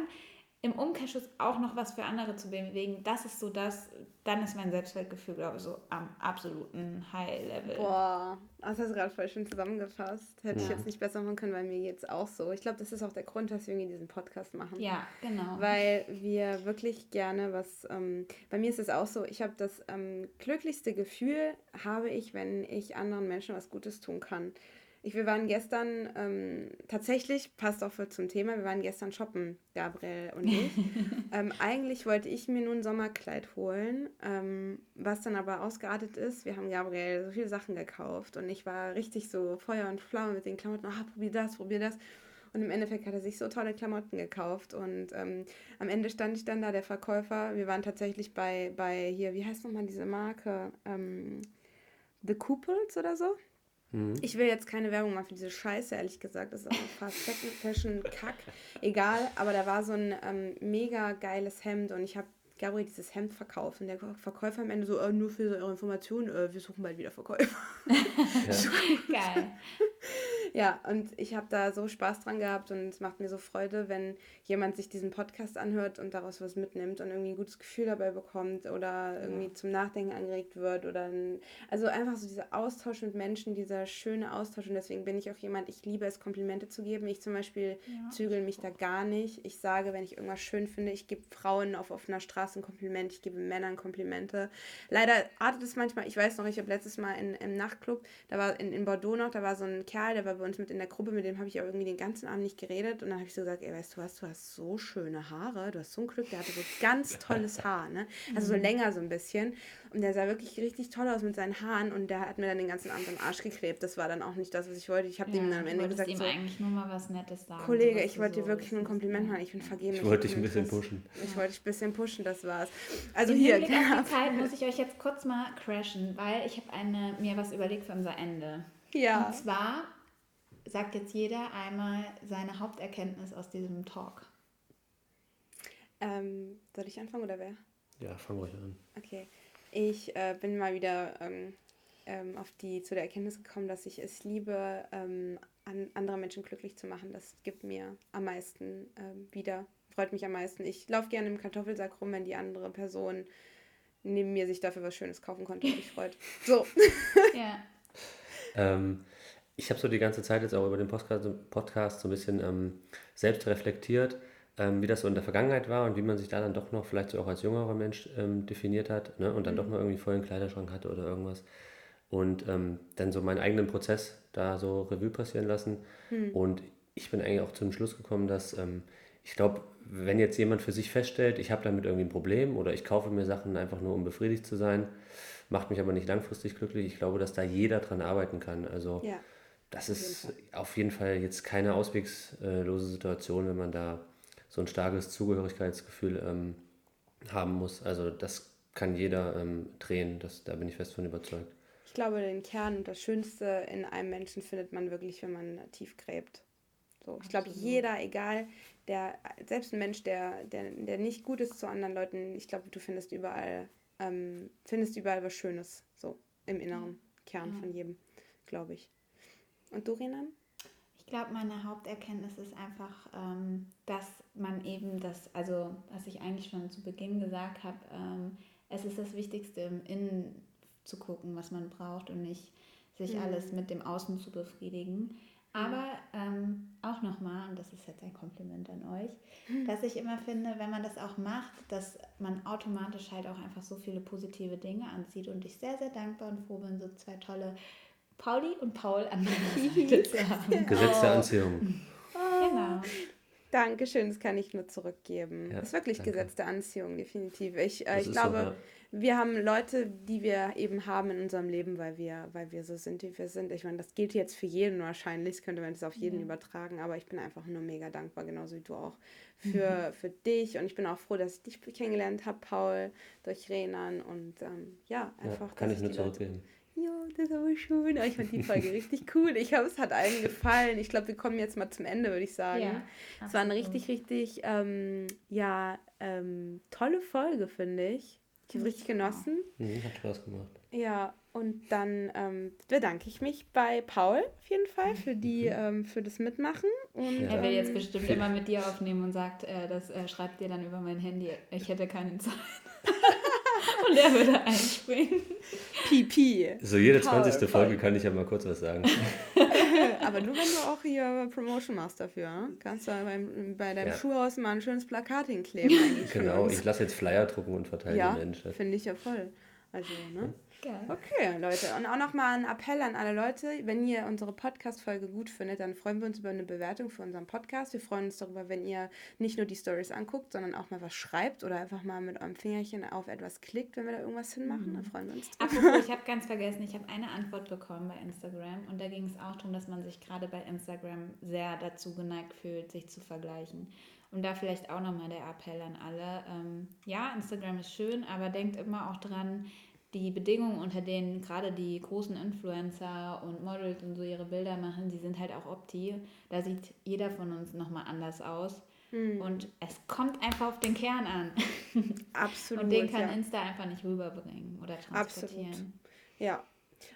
im Umkehrschluss auch noch was für andere zu bewegen, das ist so das, dann ist mein Selbstwertgefühl, glaube ich, so am absoluten High-Level. Boah, das hast du gerade voll schön zusammengefasst. Hätte ja. ich jetzt nicht besser machen können, weil mir jetzt auch so. Ich glaube, das ist auch der Grund, dass wir diesen Podcast machen. Ja, genau. Weil wir wirklich gerne was, ähm, bei mir ist es auch so, ich habe das ähm, glücklichste Gefühl, habe ich, wenn ich anderen Menschen was Gutes tun kann. Ich, wir waren gestern, ähm, tatsächlich, passt auch für zum Thema, wir waren gestern shoppen, Gabriel und ich. ähm, eigentlich wollte ich mir nur ein Sommerkleid holen, ähm, was dann aber ausgeartet ist. Wir haben Gabriel so viele Sachen gekauft und ich war richtig so Feuer und Flamme mit den Klamotten. Ah, probier das, probier das. Und im Endeffekt hat er sich so tolle Klamotten gekauft. Und ähm, am Ende stand ich dann da, der Verkäufer. Wir waren tatsächlich bei, bei hier, wie heißt nochmal diese Marke? Ähm, The Couples oder so? Mhm. Ich will jetzt keine Werbung machen für diese Scheiße, ehrlich gesagt. Das ist auch fast Second Fashion Kack. Egal, aber da war so ein ähm, mega geiles Hemd und ich habe Gabriel dieses Hemd verkauft und der Verkäufer am Ende so, äh, nur für eure Informationen, äh, wir suchen bald wieder Verkäufer. Ja. Geil. Ja, und ich habe da so Spaß dran gehabt und es macht mir so Freude, wenn jemand sich diesen Podcast anhört und daraus was mitnimmt und irgendwie ein gutes Gefühl dabei bekommt oder irgendwie ja. zum Nachdenken angeregt wird oder ein, also einfach so dieser Austausch mit Menschen, dieser schöne Austausch und deswegen bin ich auch jemand, ich liebe es, Komplimente zu geben. Ich zum Beispiel ja. zügel mich da gar nicht. Ich sage, wenn ich irgendwas schön finde, ich gebe Frauen auf offener Straße ein Kompliment, ich gebe Männern Komplimente. Leider artet es manchmal, ich weiß noch, ich habe letztes Mal in, im Nachtclub, da war in, in Bordeaux noch, da war so ein Kerl, der war bei uns mit in der Gruppe, mit dem habe ich auch irgendwie den ganzen Abend nicht geredet. Und dann habe ich so gesagt, ey, weißt du was, du hast so schöne Haare, du hast so ein Glück, der hatte so ganz tolles Haar, ne? Also so mhm. länger so ein bisschen. Und der sah wirklich richtig toll aus mit seinen Haaren und der hat mir dann den ganzen Abend am Arsch geklebt. Das war dann auch nicht das, was ich wollte. Ich habe ja, dem dann am Ende gesagt, ihm so, eigentlich nur mal was Nettes sagen. Kollege, ich wollte so dir wirklich nur ein Kompliment machen. Ich bin vergeben. Ich wollte dich ein bisschen pushen. Ich wollte dich ein bisschen pushen, das war's. Also In hier, Hinblick auf die Zeit muss ich euch jetzt kurz mal crashen, weil ich habe mir was überlegt für unser Ende. Ja. Und zwar sagt jetzt jeder einmal seine Haupterkenntnis aus diesem Talk. Ähm, soll ich anfangen oder wer? Ja, fang ruhig an. Okay. Ich äh, bin mal wieder ähm, ähm, auf die, zu der Erkenntnis gekommen, dass ich es liebe, ähm, an, andere Menschen glücklich zu machen. Das gibt mir am meisten ähm, wieder, freut mich am meisten. Ich laufe gerne im Kartoffelsack rum, wenn die andere Person neben mir sich dafür was Schönes kaufen konnte und mich freut. So. ja. ähm, ich habe so die ganze Zeit jetzt auch über den Podcast, Podcast so ein bisschen ähm, selbst reflektiert, ähm, wie das so in der Vergangenheit war und wie man sich da dann doch noch vielleicht so auch als jüngerer Mensch ähm, definiert hat ne? und dann mhm. doch mal irgendwie vollen Kleiderschrank hatte oder irgendwas. Und ähm, dann so meinen eigenen Prozess da so Revue passieren lassen. Mhm. Und ich bin eigentlich auch zum Schluss gekommen, dass ähm, ich glaube, wenn jetzt jemand für sich feststellt, ich habe damit irgendwie ein Problem oder ich kaufe mir Sachen einfach nur, um befriedigt zu sein, macht mich aber nicht langfristig glücklich, ich glaube, dass da jeder dran arbeiten kann. Also ja das ist auf jeden Fall jetzt keine auswegslose Situation, wenn man da so ein starkes Zugehörigkeitsgefühl ähm, haben muss. Also das kann jeder ähm, drehen, das, da bin ich fest von überzeugt. Ich glaube, den Kern und das Schönste in einem Menschen findet man wirklich, wenn man tief gräbt. So, ich glaube, jeder, egal der, selbst ein Mensch, der, der, der nicht gut ist zu anderen Leuten, ich glaube, du findest überall, ähm, findest überall was Schönes, so im inneren Kern ja. von jedem, glaube ich. Und du, Renan? Ich glaube, meine Haupterkenntnis ist einfach, ähm, dass man eben das, also was ich eigentlich schon zu Beginn gesagt habe, ähm, es ist das Wichtigste im Innen zu gucken, was man braucht und nicht sich mhm. alles mit dem Außen zu befriedigen. Aber ähm, auch nochmal, und das ist jetzt ein Kompliment an euch, mhm. dass ich immer finde, wenn man das auch macht, dass man automatisch halt auch einfach so viele positive Dinge anzieht und ich sehr, sehr dankbar und froh bin, so zwei tolle Pauli und Paul an meiner Seite zu haben. Gesetz der Anziehung. Genau. Dankeschön, das kann ich nur zurückgeben. Ja, das ist wirklich danke. Gesetz der Anziehung, definitiv. Ich, äh, ich glaube, so, ja wir haben Leute, die wir eben haben in unserem Leben, weil wir, weil wir so sind, wie wir sind. Ich meine, das gilt jetzt für jeden wahrscheinlich, könnte man das auf jeden ja. übertragen, aber ich bin einfach nur mega dankbar, genauso wie du auch, für, mhm. für dich. Und ich bin auch froh, dass ich dich kennengelernt habe, Paul, durch Renan. Und ähm, ja, einfach. Ja, kann ich nur zurückgeben. Ja, das ist aber schön. Ich fand die Folge richtig cool. Ich hoffe, es hat allen gefallen. Ich glaube, wir kommen jetzt mal zum Ende, würde ich sagen. Ja, es war eine richtig, richtig, ähm, ja, ähm, tolle Folge, finde ich. Ich habe richtig genossen. Mhm, hat Spaß gemacht. Ja, und dann ähm, bedanke ich mich bei Paul auf jeden Fall für, die, mhm. ähm, für das Mitmachen. Und, er will jetzt ähm, bestimmt immer mit dir aufnehmen und sagt, äh, das äh, schreibt dir dann über mein Handy, ich hätte keine Zeit. Und er würde einspringen. Pipi. So jede 20. Paul, Folge kann ich ja mal kurz was sagen. Aber nur wenn du auch hier Promotion machst dafür. Ne? Kannst du beim, bei deinem ja. Schuhhaus mal ein schönes Plakat hinkleben. genau, ich lasse jetzt Flyer drucken und verteilen ja, Menschen. finde ich ja voll. Also, ne? Geil. Okay, Leute. Und auch nochmal ein Appell an alle Leute. Wenn ihr unsere Podcast-Folge gut findet, dann freuen wir uns über eine Bewertung für unseren Podcast. Wir freuen uns darüber, wenn ihr nicht nur die Stories anguckt, sondern auch mal was schreibt oder einfach mal mit eurem Fingerchen auf etwas klickt, wenn wir da irgendwas hinmachen. Mhm. Da freuen wir uns. Apropos, ich habe ganz vergessen, ich habe eine Antwort bekommen bei Instagram und da ging es auch darum, dass man sich gerade bei Instagram sehr dazu geneigt fühlt, sich zu vergleichen. Und da vielleicht auch nochmal der Appell an alle. Ähm, ja, Instagram ist schön, aber denkt immer auch dran, die Bedingungen, unter denen gerade die großen Influencer und Models und so ihre Bilder machen, die sind halt auch opti. Da sieht jeder von uns nochmal anders aus. Hm. Und es kommt einfach auf den Kern an. Absolut. und den kann ja. Insta einfach nicht rüberbringen oder transportieren. Absolut. Ja.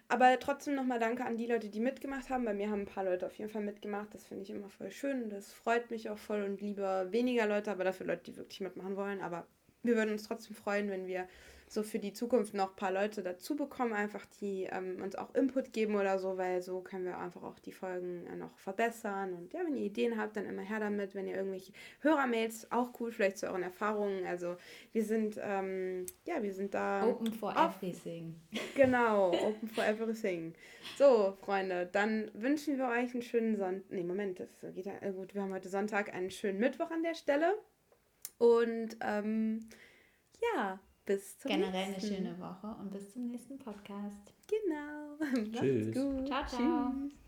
Aber trotzdem nochmal danke an die Leute, die mitgemacht haben. Bei mir haben ein paar Leute auf jeden Fall mitgemacht. Das finde ich immer voll schön. Das freut mich auch voll und lieber weniger Leute, aber dafür Leute, die wirklich mitmachen wollen. Aber wir würden uns trotzdem freuen, wenn wir so für die Zukunft noch ein paar Leute dazu bekommen, einfach die ähm, uns auch Input geben oder so, weil so können wir einfach auch die Folgen äh, noch verbessern. Und ja, wenn ihr Ideen habt, dann immer her damit. Wenn ihr irgendwelche Hörermails, auch cool, vielleicht zu euren Erfahrungen. Also wir sind, ähm, ja, wir sind da. Open for everything. Genau, open for everything. So, Freunde, dann wünschen wir euch einen schönen Sonntag. Nee, Moment, das geht ja äh, gut. Wir haben heute Sonntag einen schönen Mittwoch an der Stelle. Und ähm, ja, bis zum Generell nächsten. eine schöne Woche und bis zum nächsten Podcast. Genau. Tschüss. Ciao, ciao. Tschüss.